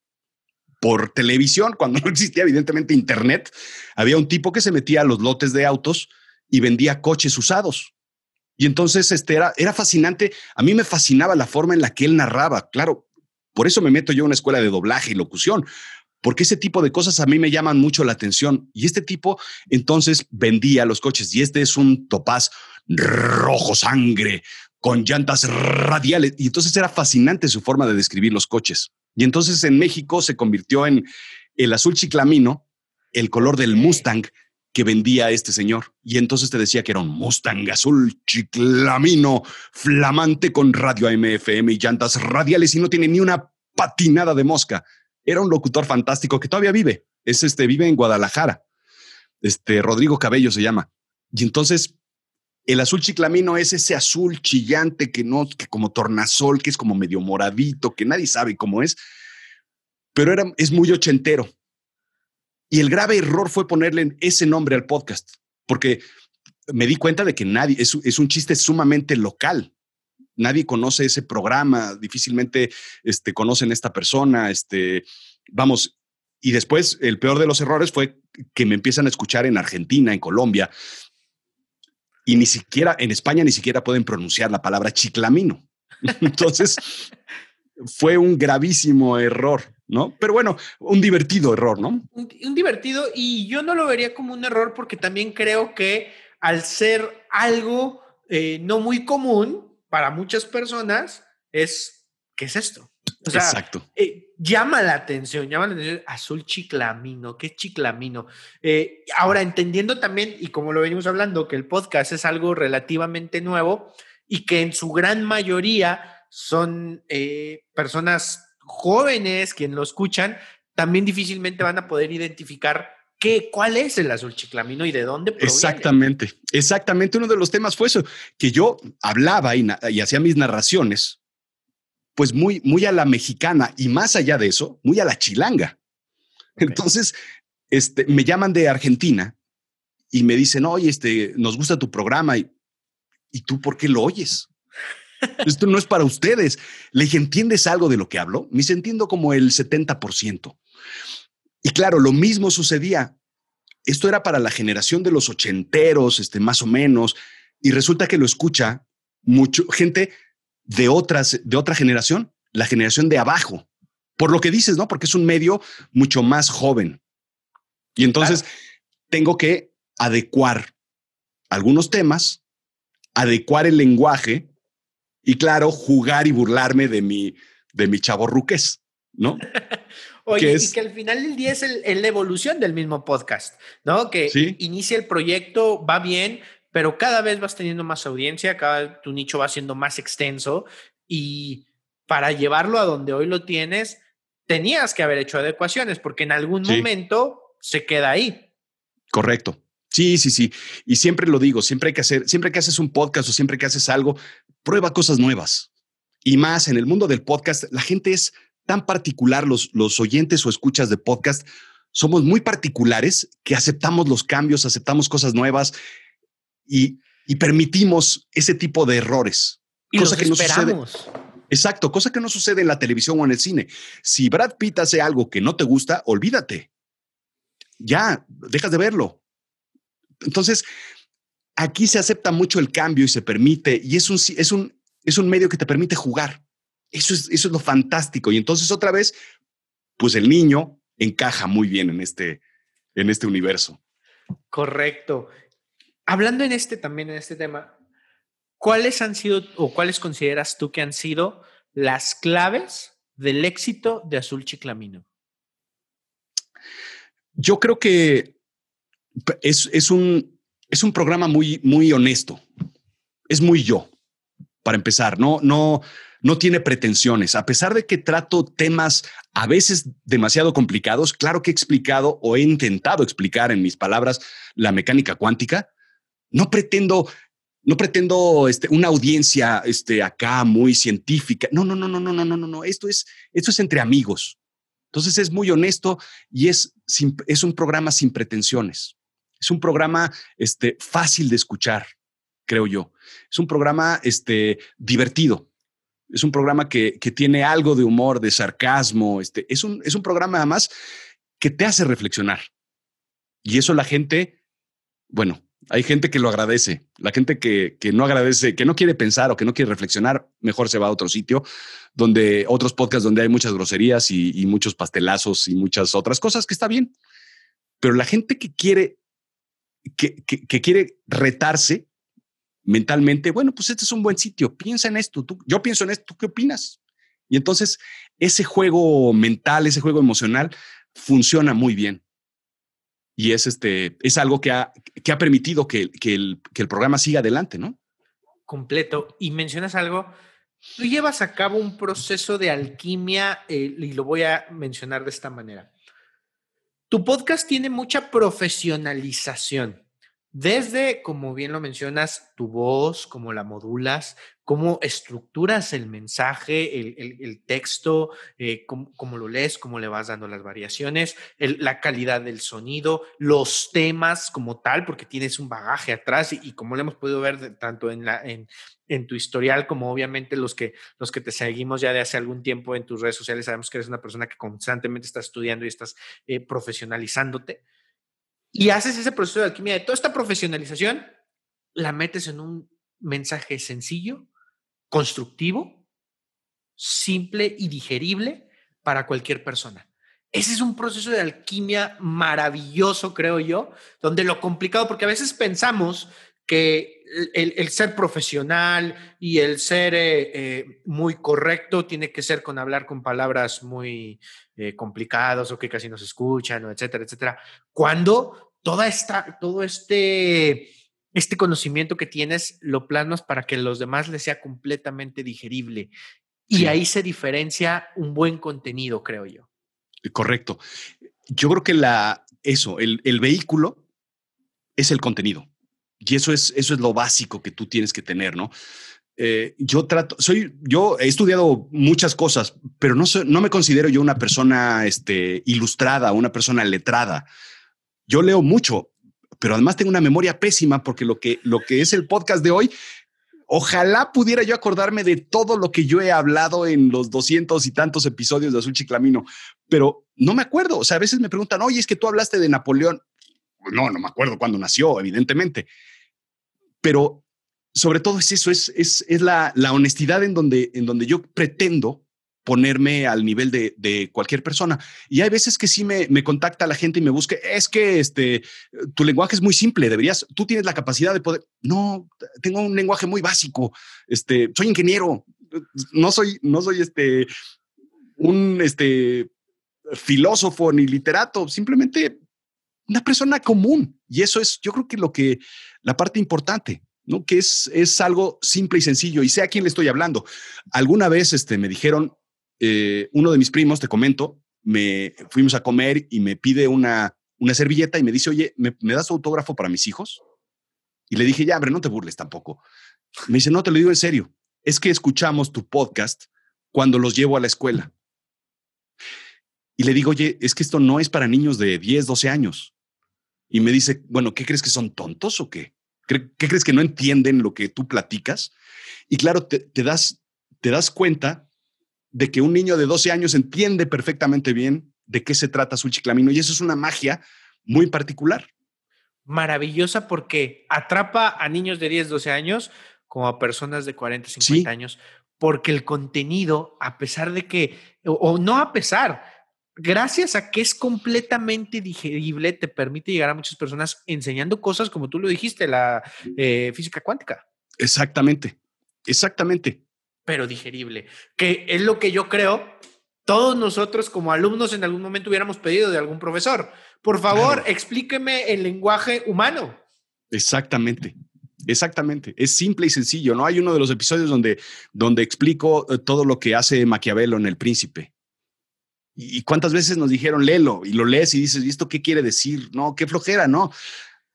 por televisión, cuando no existía evidentemente internet, había un tipo que se metía a los lotes de autos y vendía coches usados. Y entonces este era, era fascinante. A mí me fascinaba la forma en la que él narraba. Claro, por eso me meto yo a una escuela de doblaje y locución, porque ese tipo de cosas a mí me llaman mucho la atención. Y este tipo entonces vendía los coches y este es un topaz rojo sangre con llantas radiales. Y entonces era fascinante su forma de describir los coches. Y entonces en México se convirtió en el azul chiclamino, el color del Mustang, que vendía este señor. Y entonces te decía que era un Mustang azul chiclamino, flamante con radio AMFM y llantas radiales y no tiene ni una patinada de mosca. Era un locutor fantástico que todavía vive. Es este, vive en Guadalajara. Este Rodrigo Cabello se llama. Y entonces el azul chiclamino es ese azul chillante que no, que como tornasol, que es como medio moradito, que nadie sabe cómo es, pero era, es muy ochentero. Y el grave error fue ponerle ese nombre al podcast, porque me di cuenta de que nadie, es, es un chiste sumamente local. Nadie conoce ese programa, difícilmente este, conocen esta persona. Este, vamos, y después el peor de los errores fue que me empiezan a escuchar en Argentina, en Colombia, y ni siquiera en España ni siquiera pueden pronunciar la palabra chiclamino. Entonces, fue un gravísimo error. ¿no? Pero bueno, un divertido error, ¿no? Un, un, divertido y yo no lo vería como un error porque también creo que al ser algo eh, no muy común para muchas personas es, ¿qué es esto? O sea, Exacto. Eh, llama la atención, llama la atención, azul chiclamino, ¿qué chiclamino? Eh, ahora, entendiendo también, y como lo venimos hablando, que el podcast es algo relativamente nuevo y que en su gran mayoría son eh, personas jóvenes quienes lo escuchan, también difícilmente van a poder identificar qué, cuál es el azul chiclamino y de dónde proviene. Exactamente, exactamente. Uno de los temas fue eso, que yo hablaba y, y hacía mis narraciones, pues muy, muy a la mexicana y más allá de eso, muy a la chilanga. Okay. Entonces, este, me llaman de Argentina y me dicen, oye, este, nos gusta tu programa y, ¿y tú por qué lo oyes? Esto no es para ustedes. Le dije, ¿entiendes algo de lo que hablo? Me dice, entiendo como el 70%. Y claro, lo mismo sucedía. Esto era para la generación de los ochenteros, este, más o menos, y resulta que lo escucha mucho gente de otras, de otra generación, la generación de abajo. Por lo que dices, ¿no? Porque es un medio mucho más joven. Y entonces claro. tengo que adecuar algunos temas, adecuar el lenguaje y claro, jugar y burlarme de mi, de mi chavo ruques, ¿no? Oye, y que al final del día es el, la evolución del mismo podcast, ¿no? Que inicia el proyecto, va bien, pero cada vez vas teniendo más audiencia, cada tu nicho va siendo más extenso y para llevarlo a donde hoy lo tienes, tenías que haber hecho adecuaciones porque en algún momento se queda ahí. Correcto. Sí, sí, sí. Y siempre lo digo, siempre hay que hacer, siempre que haces un podcast o siempre que haces algo, prueba cosas nuevas. Y más en el mundo del podcast, la gente es tan particular, los, los oyentes o escuchas de podcast, somos muy particulares que aceptamos los cambios, aceptamos cosas nuevas y, permitimos ese tipo de errores. Y cosa que esperamos. no sucede. Exacto, cosa que no sucede en la televisión o en el cine. Si Brad Pitt hace algo que no te gusta, olvídate. Ya, dejas de verlo. Entonces, aquí se acepta mucho el cambio y se permite, y es un, es un, es un medio que te permite jugar. Eso es, eso es lo fantástico. Y entonces otra vez, pues el niño encaja muy bien en este, en este universo. Correcto. Hablando en este también, en este tema, ¿cuáles han sido o cuáles consideras tú que han sido las claves del éxito de Azul Chiclamino? Yo creo que es, es, un, es un programa muy, muy honesto. Es muy yo, para empezar. No, no, no tiene pretensiones. A pesar de que trato temas a veces demasiado complicados, claro que he explicado o he intentado explicar en mis palabras la mecánica cuántica, no pretendo no pretendo este, una audiencia este, acá muy científica. No, no, no, no, no, no, no, no, Esto es, esto es entre amigos. Entonces es muy honesto y es, es un programa sin pretensiones. Es un programa este, fácil de escuchar, creo yo. Es un programa este, divertido es un programa que, tiene algo de humor, de sarcasmo. Este, es, un, es un programa además que te hace reflexionar. Y eso la gente, bueno, hay gente que lo agradece. La gente que, que, no agradece, que no quiere pensar o que no quiere reflexionar, mejor se va a otro sitio, donde otros podcasts donde hay muchas groserías y, muchos pastelazos y muchas otras cosas que está bien. Pero la gente que quiere, que, que quiere retarse, mentalmente, bueno, pues este es un buen sitio, piensa en esto, tú, yo pienso en esto, ¿tú qué opinas? Y entonces ese juego mental, ese juego emocional funciona muy bien. Y es, este, es algo que ha, que ha permitido que, que, el, que el programa siga adelante, ¿no? Completo. Y mencionas algo, tú llevas a cabo un proceso de alquimia eh, y lo voy a mencionar de esta manera. Tu podcast tiene mucha profesionalización. Desde, como bien lo mencionas, tu voz, cómo la modulas, cómo estructuras el mensaje, el, texto, eh, cómo, lo lees, cómo le vas dando las variaciones, la calidad del sonido, los temas como tal, porque tienes un bagaje atrás y, como lo hemos podido ver tanto en, la, en, tu historial como obviamente los que, los que te seguimos ya de hace algún tiempo en tus redes sociales, sabemos que eres una persona que constantemente está estudiando y estás eh, profesionalizándote y haces ese proceso de alquimia de toda esta profesionalización, la metes en un mensaje sencillo, constructivo, simple y digerible para cualquier persona. Ese es un proceso de alquimia maravilloso, creo yo, donde lo complicado, porque a veces pensamos que el, ser profesional y el ser eh, eh, muy correcto tiene que ser con hablar con palabras muy eh, complicadas o que casi no se escuchan, etcétera, etcétera. Cuando toda esta, todo este, este conocimiento que tienes lo plasmas para que los demás les sea completamente digerible. Y ahí se diferencia un buen contenido, creo yo. Correcto. Yo creo que la, eso, el, el vehículo es el contenido. Y eso es, eso es lo básico que tú tienes que tener, ¿no? Eh, yo trato, soy, yo he estudiado muchas cosas, pero no, no me considero yo una persona este, ilustrada, una persona letrada yo leo mucho, pero además tengo una memoria pésima porque lo que, lo que es el podcast de hoy, ojalá pudiera yo acordarme de todo lo que yo he hablado en los doscientos y tantos episodios de Azul Chiclamino, pero no me acuerdo. O sea, a veces me preguntan, oye, es que tú hablaste de Napoleón. No, no me acuerdo cuándo nació, evidentemente. Pero sobre todo es eso, es, es, es la, la honestidad en donde, en donde yo pretendo ponerme al nivel de, cualquier persona. Y hay veces que sí me, me, contacta la gente y me busca, es que este, tu lenguaje es muy simple, deberías, tú tienes la capacidad de poder, no, tengo un lenguaje muy básico, este, soy ingeniero, no soy, no soy este, un este, filósofo ni literato, simplemente una persona común. Y eso es, yo creo que lo que, la parte importante. ¿no? Que es, es algo simple y sencillo y sé a quién le estoy hablando. Alguna vez este, me dijeron, eh, uno de mis primos, te comento, me fuimos a comer y me pide una, una servilleta y me dice, oye, ¿me, ¿me das autógrafo para mis hijos? Y le dije, ya, hombre, no te burles tampoco. Me dice, no, te lo digo en serio. Es que escuchamos tu podcast cuando los llevo a la escuela. Y le digo, oye, es que esto no es para niños de 10, 12 años. Y me dice, bueno, ¿qué crees que son tontos o qué? ¿Qué, crees que no entienden lo que tú platicas? Y claro, te, das, te das cuenta de que un niño de 12 años entiende perfectamente bien de qué se trata su chiclamino y eso es una magia muy particular. Maravillosa porque atrapa a niños de 10, 12 años como a personas de 40, 50 años, porque el contenido, a pesar de que, o no a pesar, gracias a que es completamente digerible, te permite llegar a muchas personas enseñando cosas como tú lo dijiste, la eh, física cuántica. Exactamente, exactamente. Pero digerible, que es lo que yo creo. Todos nosotros como alumnos en algún momento hubiéramos pedido de algún profesor. Por favor, explíqueme el lenguaje humano. Exactamente. Exactamente, es simple y sencillo, ¿no? Hay uno de los episodios donde, donde explico eh, todo lo que hace Maquiavelo en El Príncipe ¿Y cuántas veces nos dijeron, léelo? Y lo lees y dices, ¿y esto qué quiere decir? No, qué flojera, ¿no?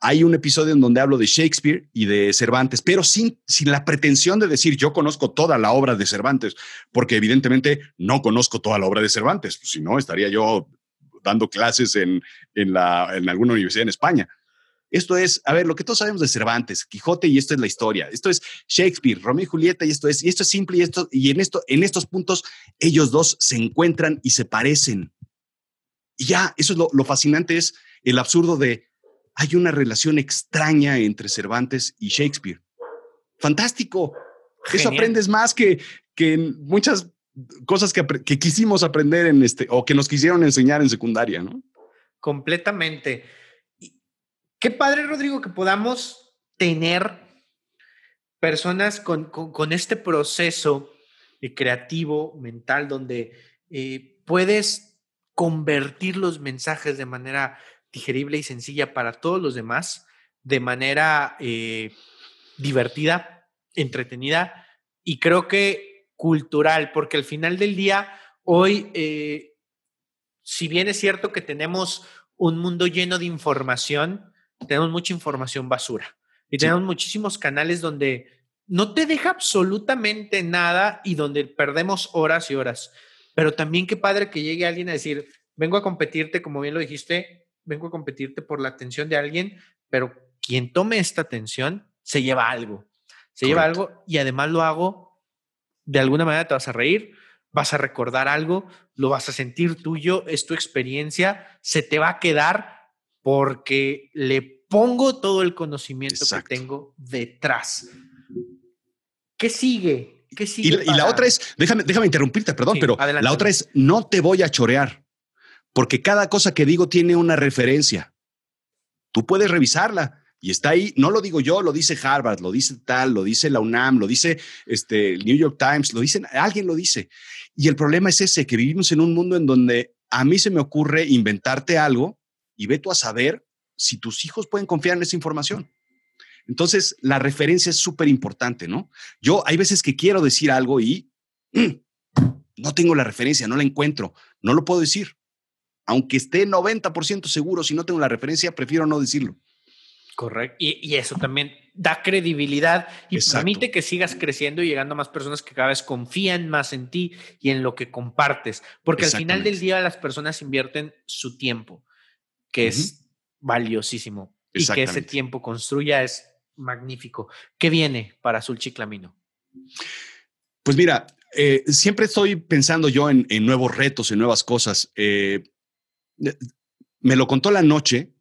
Hay un episodio en donde hablo de Shakespeare y de Cervantes, pero sin, sin la pretensión de decir yo conozco toda la obra de Cervantes, porque evidentemente no conozco toda la obra de Cervantes, si no estaría yo dando clases en, en, la, en alguna universidad en España. Esto es, a ver, lo que todos sabemos de Cervantes, Quijote y esto es la historia. Esto es Shakespeare, Romeo y Julieta y esto es, y esto es simple y esto, y en esto, en estos puntos, ellos dos se encuentran y se parecen. Y ya, eso es lo, fascinante, es el absurdo de, hay una relación extraña entre Cervantes y Shakespeare. Fantástico. Eso aprendes más que, que muchas cosas que, que, quisimos aprender en este, o que nos quisieron enseñar en secundaria, ¿no? Completamente. Qué padre, Rodrigo, que podamos tener personas con, este proceso creativo, mental, donde eh, puedes convertir los mensajes de manera digerible y sencilla para todos los demás, de manera eh, divertida, entretenida y creo que cultural, porque al final del día, hoy, eh, si bien es cierto que tenemos un mundo lleno de información, tenemos mucha información basura y tenemos muchísimos canales donde no te deja absolutamente nada y donde perdemos horas y horas. Pero también qué padre que llegue alguien a decir, vengo a competirte, como bien lo dijiste, vengo a competirte por la atención de alguien, pero quien tome esta atención se lleva algo, se lleva algo y además lo hago, de alguna manera te vas a reír, vas a recordar algo, lo vas a sentir tuyo, es tu experiencia, se te va a quedar porque le pongo todo el conocimiento que tengo detrás. ¿Qué sigue? ¿Qué sigue y, la otra es, déjame, déjame interrumpirte, perdón, pero la otra es, no te voy a chorear, porque cada cosa que digo tiene una referencia. Tú puedes revisarla. Y está ahí, no lo digo yo, lo dice Harvard, lo dice tal, lo dice la UNAM, lo dice este, el New York Times, lo dicen, alguien lo dice. Y el problema es ese, que vivimos en un mundo en donde a mí se me ocurre inventarte algo y ve tú a saber si tus hijos pueden confiar en esa información. Entonces, la referencia es súper importante, ¿no? Yo hay veces que quiero decir algo y no tengo la referencia, no la encuentro, no lo puedo decir. Aunque esté 90% seguro, si no tengo la referencia, prefiero no decirlo. Correcto. Y, eso también da credibilidad y permite que sigas creciendo y llegando a más personas que cada vez confían más en ti y en lo que compartes. Porque al final del día las personas invierten su tiempo que es valiosísimo y que ese tiempo construya es magnífico. ¿Qué viene para Azul Chiclamino? Pues mira, eh, siempre estoy pensando yo en, nuevos retos, en nuevas cosas. Eh, me lo contó la noche,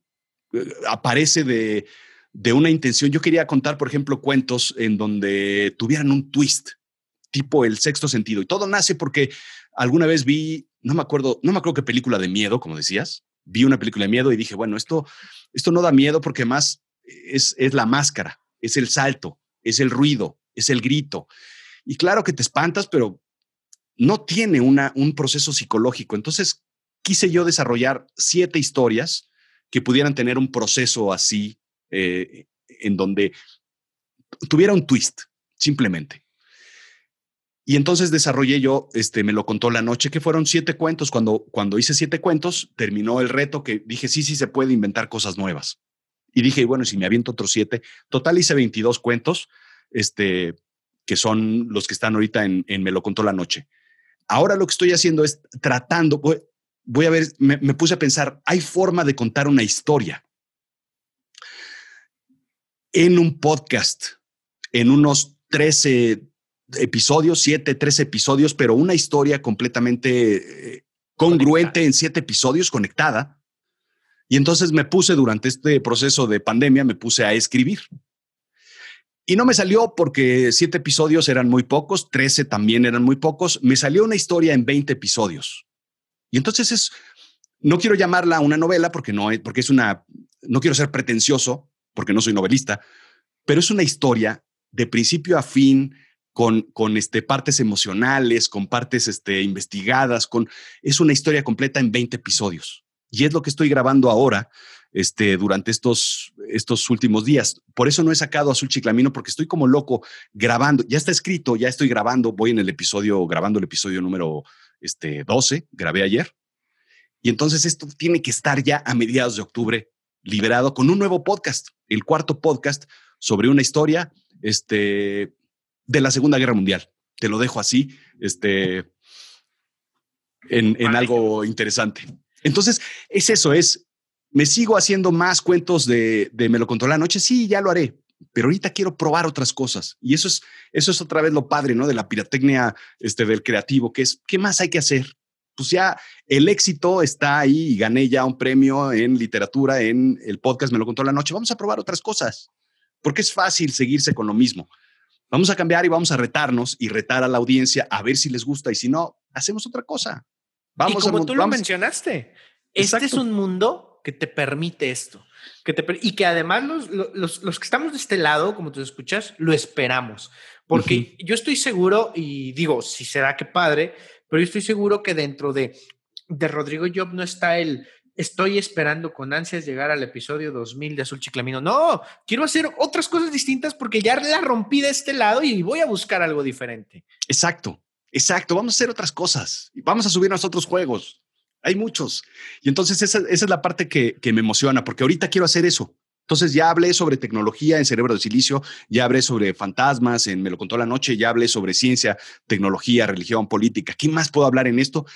eh, aparece de, de, una intención. Yo quería contar, por ejemplo, cuentos en donde tuvieran un twist, tipo el sexto sentido. Y todo nace porque alguna vez vi, no me acuerdo, no me acuerdo qué película de miedo, como decías, vi una película de miedo y dije, bueno, esto, esto no da miedo porque más es, es la máscara, es el salto, es el ruido, es el grito. Y claro que te espantas, pero no tiene una, un proceso psicológico. Entonces quise yo desarrollar siete historias que pudieran tener un proceso así, eh, en donde tuviera un twist, simplemente. Y entonces desarrollé yo, este, me lo contó la noche, que fueron siete cuentos. Cuando, cuando hice siete cuentos, terminó el reto que dije, sí, sí, se puede inventar cosas nuevas. Y dije, bueno, si me aviento otros siete, total hice 22 cuentos, este, que son los que están ahorita en, Me lo contó la noche. Ahora lo que estoy haciendo es tratando, voy, a ver, me, puse a pensar, hay forma de contar una historia en un podcast, en unos 13, episodios, siete, tres episodios, pero una historia completamente eh, congruente en siete episodios, conectada. Y entonces me puse durante este proceso de pandemia, me puse a escribir. Y no me salió porque siete episodios eran muy pocos, trece también eran muy pocos. Me salió una historia en 20 episodios. Y entonces es, no quiero llamarla una novela porque no, porque es una, no quiero ser pretencioso porque no soy novelista, pero es una historia de principio a fin, con, con este, partes emocionales, con partes este, investigadas, con, es una historia completa en 20 episodios. Y es lo que estoy grabando ahora, este, durante estos, estos últimos días. Por eso no he sacado Azul Chiclamino, porque estoy como loco grabando. Ya está escrito, ya estoy grabando, voy en el episodio, grabando el episodio número este, 12, grabé ayer. Y entonces esto tiene que estar ya a mediados de octubre liberado con un nuevo podcast, el cuarto podcast sobre una historia este, de la Segunda Guerra Mundial. Te lo dejo así, este, en, algo interesante. Entonces, es eso, es, me sigo haciendo más cuentos de, de Me lo contó la noche, sí, ya lo haré, pero ahorita quiero probar otras cosas. Y eso es, eso es otra vez lo padre, ¿no? De la pirotecnia este, del creativo, que es, ¿qué más hay que hacer? Pues ya el éxito está ahí y gané ya un premio en literatura en el podcast Me lo contó la noche. Vamos a probar otras cosas, porque es fácil seguirse con lo mismo. Vamos a cambiar y vamos a retarnos y retar a la audiencia a ver si les gusta y si no, hacemos otra cosa. Vamos y como tú lo mencionaste, este es un mundo que te permite esto. Que te, y que además los, los, los, que estamos de este lado, como tú escuchas, lo esperamos. Porque yo estoy seguro, y digo, si será que padre, pero yo estoy seguro que dentro de, de Rodrigo Job no está el, estoy esperando con ansias llegar al episodio 2000 de Azul Chiclamino. No, quiero hacer otras cosas distintas porque ya la rompí de este lado y voy a buscar algo diferente. Exacto, exacto. Vamos a hacer otras cosas. Vamos a subir a otros juegos. Hay muchos. Y entonces esa, es la parte que, que me emociona porque ahorita quiero hacer eso. Entonces ya hablé sobre tecnología en Cerebro de Silicio, ya hablé sobre fantasmas en Me lo contó la noche, ya hablé sobre ciencia, tecnología, religión, política. ¿Qué más puedo hablar en esto?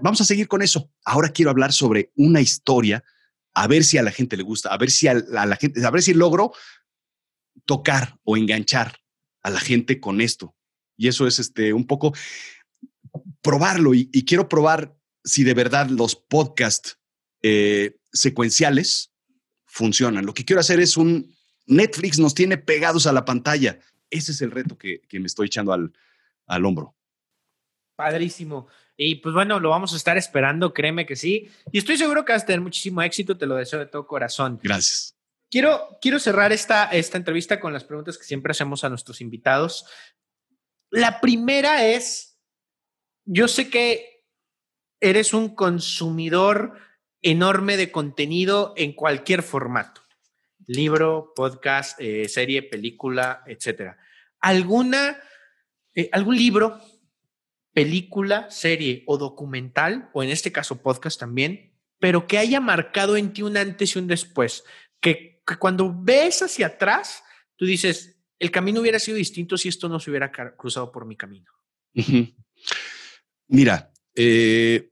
vamos a seguir con eso. Ahora quiero hablar sobre una historia, a ver si a la gente le gusta, a ver si a la, gente, a ver si logro tocar o enganchar a la gente con esto. Y eso es este un poco probarlo y, quiero probar si de verdad los podcasts eh, secuenciales funcionan. Lo que quiero hacer es un Netflix nos tiene pegados a la pantalla. Ese es el reto que, me estoy echando al, al hombro. Padrísimo. Y pues bueno, lo vamos a estar esperando, créeme que sí. Y estoy seguro que vas a tener muchísimo éxito, te lo deseo de todo corazón. Gracias. Quiero, quiero cerrar esta, esta entrevista con las preguntas que siempre hacemos a nuestros invitados. La primera es, yo sé que eres un consumidor enorme de contenido en cualquier formato. Libro, podcast, eh, serie, película, etcétera. ¿Alguna, eh, algún libro, película, serie o documental, o en este caso podcast también, pero que haya marcado en ti un antes y un después? Que, cuando ves hacia atrás, tú dices, el camino hubiera sido distinto si esto no se hubiera cruzado por mi camino. Mira, eh,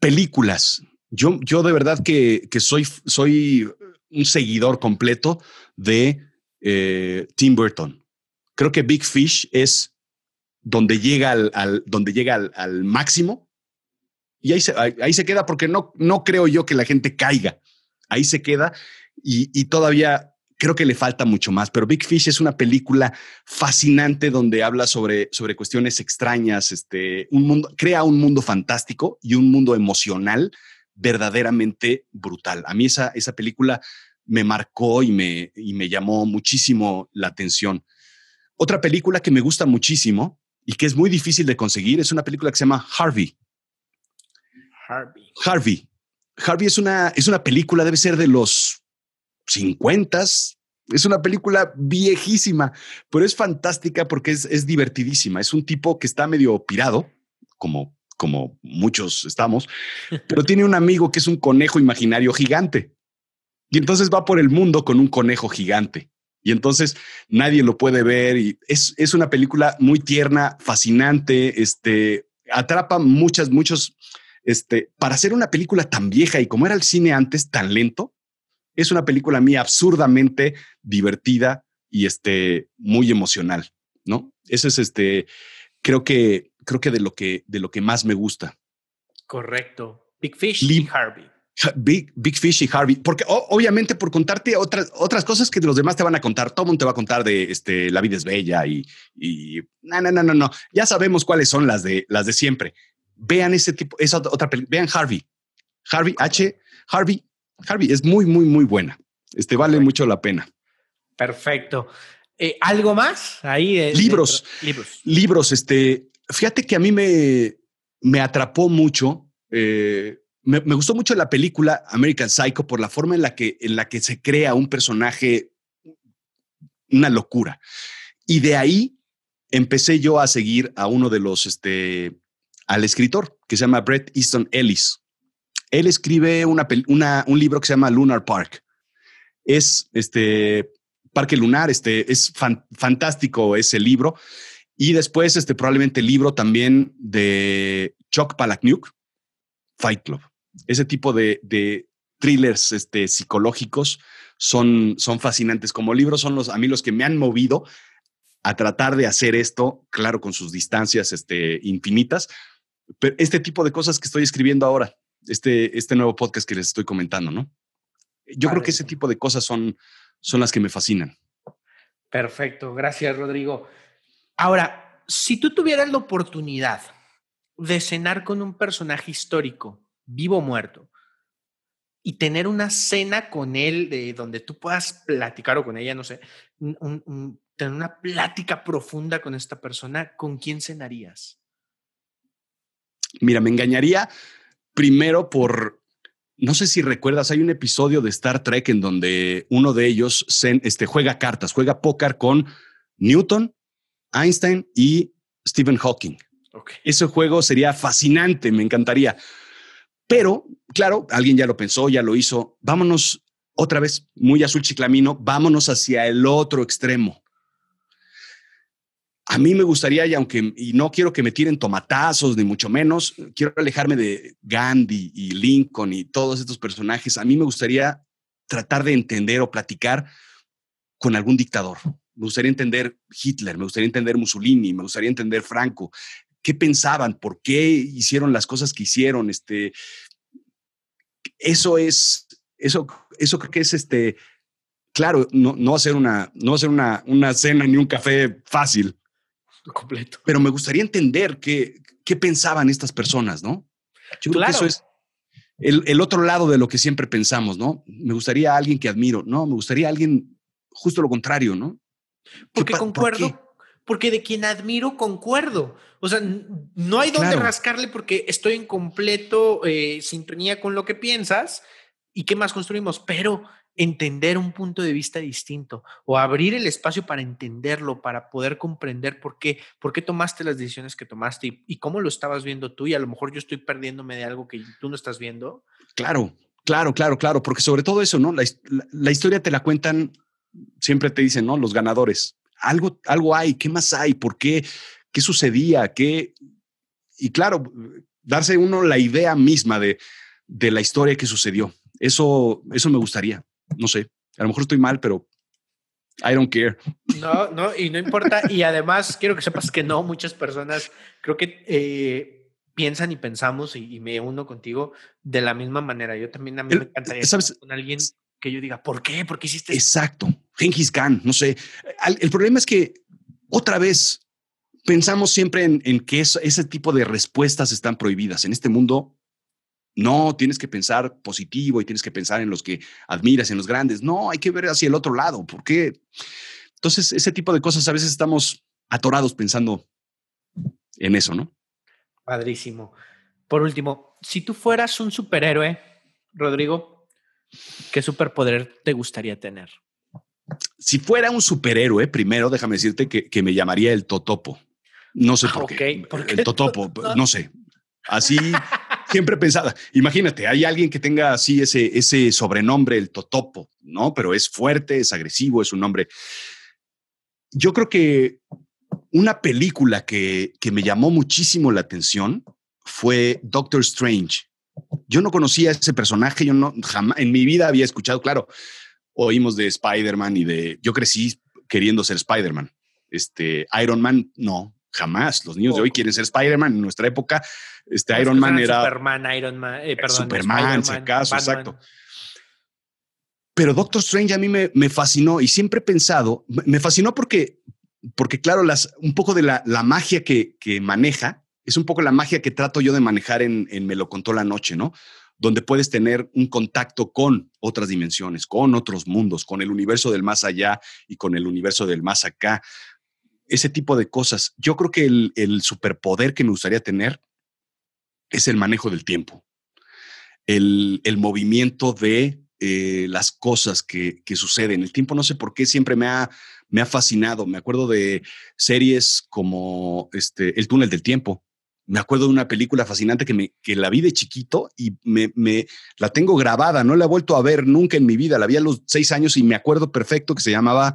películas. Yo, yo de verdad que, soy, soy un seguidor completo de eh, Tim Burton. Creo que Big Fish es donde llega al, donde llega al, máximo y ahí se, ahí se, queda porque no, no creo yo que la gente caiga. Ahí se queda y, todavía creo que le falta mucho más, pero Big Fish es una película fascinante donde habla sobre, sobre cuestiones extrañas, este, un mundo, crea un mundo fantástico y un mundo emocional verdaderamente brutal. A mí esa, esa película me marcó y me, y me llamó muchísimo la atención. Otra película que me gusta muchísimo y que es muy difícil de conseguir es una película que se llama Harvey. Harvey. Harvey. Harvey es una, es una película, debe ser de los 50. Es una película viejísima, pero es fantástica porque es, es divertidísima. Es un tipo que está medio pirado, como, como muchos estamos, pero tiene un amigo que es un conejo imaginario gigante. Y entonces va por el mundo con un conejo gigante. Y entonces nadie lo puede ver. Y es, es una película muy tierna, fascinante, este, atrapa muchas, muchos, este, para hacer una película tan vieja y como era el cine antes, tan lento, es una película mía absurdamente divertida y este, muy emocional, ¿no? Eso es este, creo que, creo que de lo que, de lo que más me gusta. Correcto. Big Fish y Harvey. Big, Big Fish y Harvey, porque obviamente por contarte otras, otras cosas que los demás te van a contar, todo mundo te va a contar de este, La vida es bella y, y no, no, no, no, no, ya sabemos cuáles son las de, las de siempre. Vean ese tipo, esa otra película, vean Harvey, Harvey H, Harvey, Harvey es muy, muy, muy buena. Este vale mucho la pena. Perfecto. Eh, ¿Algo más ahí? De, libros, libros. Libros. Este, fíjate que a mí me, me atrapó mucho. Eh, me, gustó mucho la película American Psycho por la forma en la que, en la que se crea un personaje, una locura. Y de ahí empecé yo a seguir a uno de los, este, al escritor que se llama Brett Easton Ellis. Él escribe una, un libro que se llama Lunar Park. Es este Parque Lunar, este es fantástico ese libro. Y después, este probablemente el libro también de Chuck Palahniuk, Fight Club ese tipo de, thrillers este, psicológicos son, son fascinantes. Como libros son los, a mí los que me han movido a tratar de hacer esto, claro, con sus distancias este, infinitas, pero este tipo de cosas que estoy escribiendo ahora, este, este nuevo podcast que les estoy comentando, ¿no? Yo creo que ese tipo de cosas son, son las que me fascinan. Perfecto, gracias Rodrigo. Ahora, si tú tuvieras la oportunidad de cenar con un personaje histórico, vivo o muerto, y tener una cena con él de donde tú puedas platicar o con ella, no sé, tener una plática profunda con esta persona, ¿con quién cenarías? Mira, me engañaría primero por, no sé si recuerdas, hay un episodio de Star Trek en donde uno de ellos este, juega cartas, juega póker con Newton, Einstein y Stephen Hawking. Ese juego sería fascinante, me encantaría. Pero, claro, alguien ya lo pensó, ya lo hizo. Vámonos otra vez, muy azul chiclamino, vámonos hacia el otro extremo. A mí me gustaría, y aunque y no quiero que me tiren tomatazos, ni mucho menos, quiero alejarme de Gandhi y Lincoln y todos estos personajes. A mí me gustaría tratar de entender o platicar con algún dictador. Me gustaría entender Hitler, me gustaría entender Mussolini, me gustaría entender Franco, qué pensaban, por qué hicieron las cosas que hicieron. Este, eso es, eso, eso creo que es este, claro, no, no ser una, no una, una cena ni un café fácil. Completo. Pero me gustaría entender qué, qué pensaban estas personas, ¿no? Yo creo que eso es el, el, otro lado de lo que siempre pensamos, ¿no? Me gustaría alguien que admiro, no, me gustaría alguien justo lo contrario, ¿no? Porque concuerdo, porque de quien admiro concuerdo. O sea, no hay donde rascarle porque estoy en completo eh, sintonía con lo que piensas y qué más construimos, pero entender un punto de vista distinto o abrir el espacio para entenderlo, para poder comprender por qué, por qué tomaste las decisiones que tomaste y, cómo lo estabas viendo tú y a lo mejor yo estoy perdiéndome de algo que tú no estás viendo. Claro, claro, claro, claro, porque sobre todo eso, ¿no? la historia te la cuentan, siempre te dicen, ¿no? Los ganadores algo, algo hay, ¿qué más hay? ¿Por qué? ¿Qué sucedía? ¿Qué? Y claro, darse uno la idea misma de, de la historia que sucedió. Eso, eso me gustaría. No sé, a lo mejor estoy mal, pero I don't care. No, no, y no importa. y además quiero que sepas que no, muchas personas creo que eh, piensan y pensamos, y, me uno contigo de la misma manera. Yo también a mí me encantaría ¿sabes? con alguien que yo diga, ¿por qué? ¿Por qué hiciste Exacto. Genghis Khan, no sé. El problema es que otra vez pensamos siempre en, que ese tipo de respuestas están prohibidas. En este mundo, no, tienes que pensar positivo y tienes que pensar en los que admiras, en los grandes. No, hay que ver hacia el otro lado. ¿Por qué? Entonces, ese tipo de cosas a veces estamos atorados pensando en eso, ¿no? Padrísimo. Por último, si tú fueras un superhéroe, Rodrigo, ¿qué superpoder te gustaría tener? Si fuera un superhéroe, primero déjame decirte que, me llamaría el Totopo. No sé por, qué. El Totopo, no sé. Así siempre pensaba. Imagínate, hay alguien que tenga así ese, ese sobrenombre, el Totopo, ¿no? Pero es fuerte, es agresivo, es un nombre. Yo creo que una película que, que me llamó muchísimo la atención fue Doctor Strange. Yo no conocía ese personaje, yo no jamás en mi vida había escuchado, claro, oímos de Spider-Man y de. Yo crecí queriendo ser Spider-Man. Este, Iron Man, no, jamás. Los niños de hoy quieren ser Spider-Man. En nuestra época, este Iron Man era. Superman, Iron Man, eh, perdón, Superman, si acaso, exacto. Pero Doctor Strange a mí me, me, fascinó y siempre he pensado, me fascinó porque, porque claro, las, un poco de la, la magia que, que, maneja es un poco la magia que trato yo de manejar en, en Me lo contó la noche, ¿no? donde puedes tener un contacto con otras dimensiones, con otros mundos, con el universo del más allá y con el universo del más acá. Ese tipo de cosas. Yo creo que el, superpoder que me gustaría tener es el manejo del tiempo, el, movimiento de eh, las cosas que, que, suceden. El tiempo no sé por qué siempre me ha, me ha fascinado. Me acuerdo de series como este, El túnel del tiempo, me acuerdo de una película fascinante que, me, que la vi de chiquito y me, me, la tengo grabada, no la he vuelto a ver nunca en mi vida, la vi a los seis años y me acuerdo perfecto que se llamaba,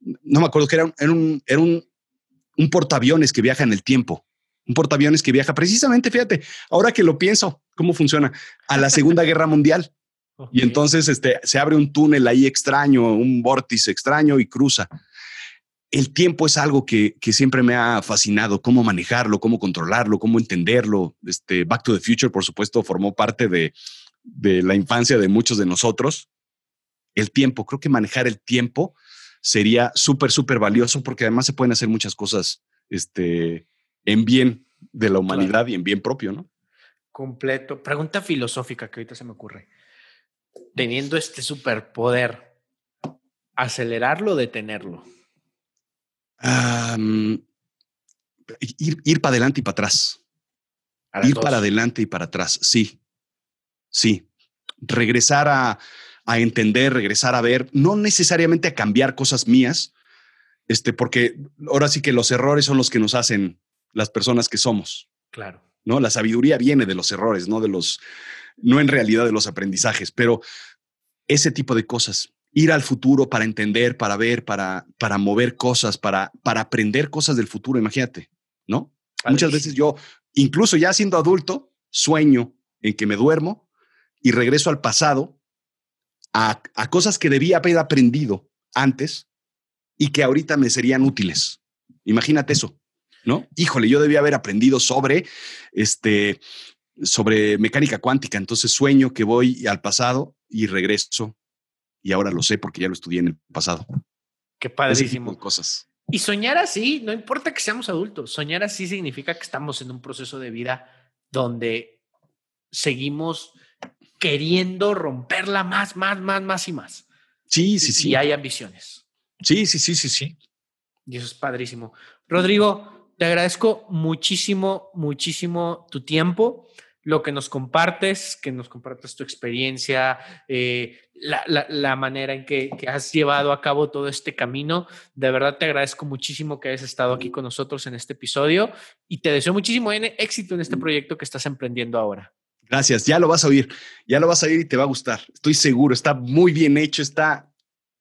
no me acuerdo que era un, era un, era un, un portaaviones que viaja en el tiempo, un portaaviones que viaja precisamente, fíjate, ahora que lo pienso, cómo funciona, a la Segunda Guerra Mundial. Y entonces este, se abre un túnel ahí extraño, un vórtice extraño y cruza el tiempo es algo que, siempre me ha fascinado, cómo manejarlo, cómo controlarlo, cómo entenderlo. Este Back to the Future, por supuesto, formó parte de, la infancia de muchos de nosotros. El tiempo, creo que manejar el tiempo sería súper, súper valioso porque además se pueden hacer muchas cosas este, en bien de la humanidad y en bien propio, ¿no? Completo. Pregunta filosófica que ahorita se me ocurre. Teniendo este superpoder, ¿acelerarlo o detenerlo? ir, ir para adelante y para atrás. Ir para adelante y para atrás, sí. Sí. Regresar a, a, entender, regresar a ver, no necesariamente a cambiar cosas mías, este, porque ahora sí que los errores son los que nos hacen las personas que somos. Claro. ¿No? La sabiduría viene de los errores, no de los, no en realidad de los aprendizajes, pero ese tipo de cosas ir al futuro para entender, para ver, para, para mover cosas, para, para aprender cosas del futuro, imagínate, ¿no? Muchas veces yo, incluso ya siendo adulto, sueño en que me duermo y regreso al pasado a, a cosas que debía haber aprendido antes y que ahorita me serían útiles. Imagínate eso, ¿no? Híjole, yo debía haber aprendido sobre este sobre mecánica cuántica, entonces sueño que voy al pasado y regreso y ahora lo sé porque ya lo estudié en el pasado. Qué padrísimo. cosas. Y soñar así, no importa que seamos adultos, soñar así significa que estamos en un proceso de vida donde seguimos queriendo romperla más, más, más, más y más. Sí, sí, sí. Y hay ambiciones. Sí, sí, sí, sí, sí. Y eso es padrísimo. Rodrigo, te agradezco muchísimo, muchísimo tu tiempo lo que nos compartes, que nos compartas tu experiencia, eh, la, manera en que, has llevado a cabo todo este camino. De verdad te agradezco muchísimo que hayas estado aquí con nosotros en este episodio y te deseo muchísimo éxito en este proyecto que estás emprendiendo ahora. Gracias, ya lo vas a oír, ya lo vas a oír y te va a gustar. Estoy seguro, está muy bien hecho, está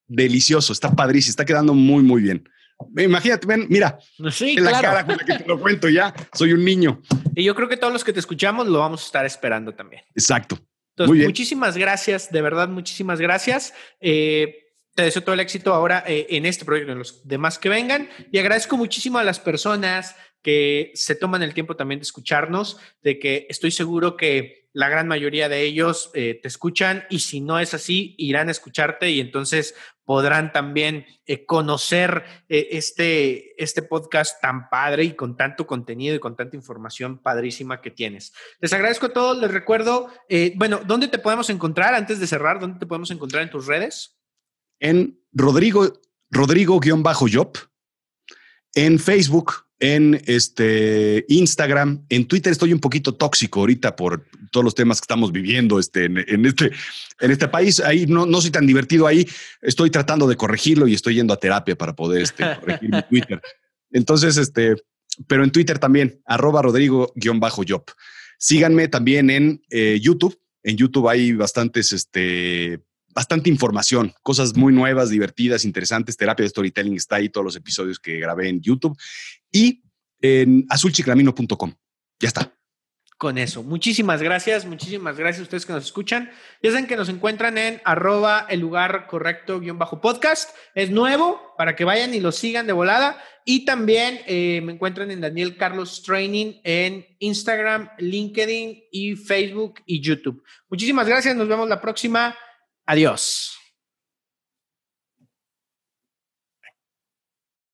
delicioso, está padrísimo, está quedando muy, muy bien. Imagínate, ven, mira, sí, en la cara con la que te lo cuento ya, soy un niño. Y yo creo que todos los que te escuchamos lo vamos a estar esperando también. Exacto. Entonces, muchísimas gracias, de verdad, muchísimas gracias. Eh, te deseo todo el éxito ahora eh, en este proyecto, en los demás que vengan. Y agradezco muchísimo a las personas que se toman el tiempo también de escucharnos, de que estoy seguro que la gran mayoría de ellos eh, te escuchan y si no es así, irán a escucharte y entonces podrán también eh, conocer eh, este, este podcast tan padre y con tanto contenido y con tanta información padrísima que tienes. Les agradezco a todos, les recuerdo, bueno, ¿dónde te podemos encontrar antes de cerrar? ¿Dónde te podemos encontrar en tus redes? En Rodrigo, Rodrigo-Job, en Facebook, en este Instagram, en Twitter estoy un poquito tóxico ahorita por todos los temas que estamos viviendo este, en, este, en este país. Ahí no, no soy tan divertido ahí. Estoy tratando de corregirlo y estoy yendo a terapia para poder este, corregir mi Twitter. Entonces, este, pero en Twitter también, arroba Rodrigo-Job. Síganme también en eh, YouTube. En YouTube hay bastantes, este, bastante información, cosas muy nuevas, divertidas, interesantes. Terapia de Storytelling está ahí, todos los episodios que grabé en YouTube y en azulchiclamino.com. Ya está. Con eso. Muchísimas gracias, muchísimas gracias a ustedes que nos escuchan. Ya saben que nos encuentran en arroba el lugar correcto guion bajo podcast. Es nuevo para que vayan y lo sigan de volada. Y también eh, me encuentran en Daniel Carlos Training en Instagram, LinkedIn y Facebook y YouTube. Muchísimas gracias. Nos vemos la próxima. Adiós.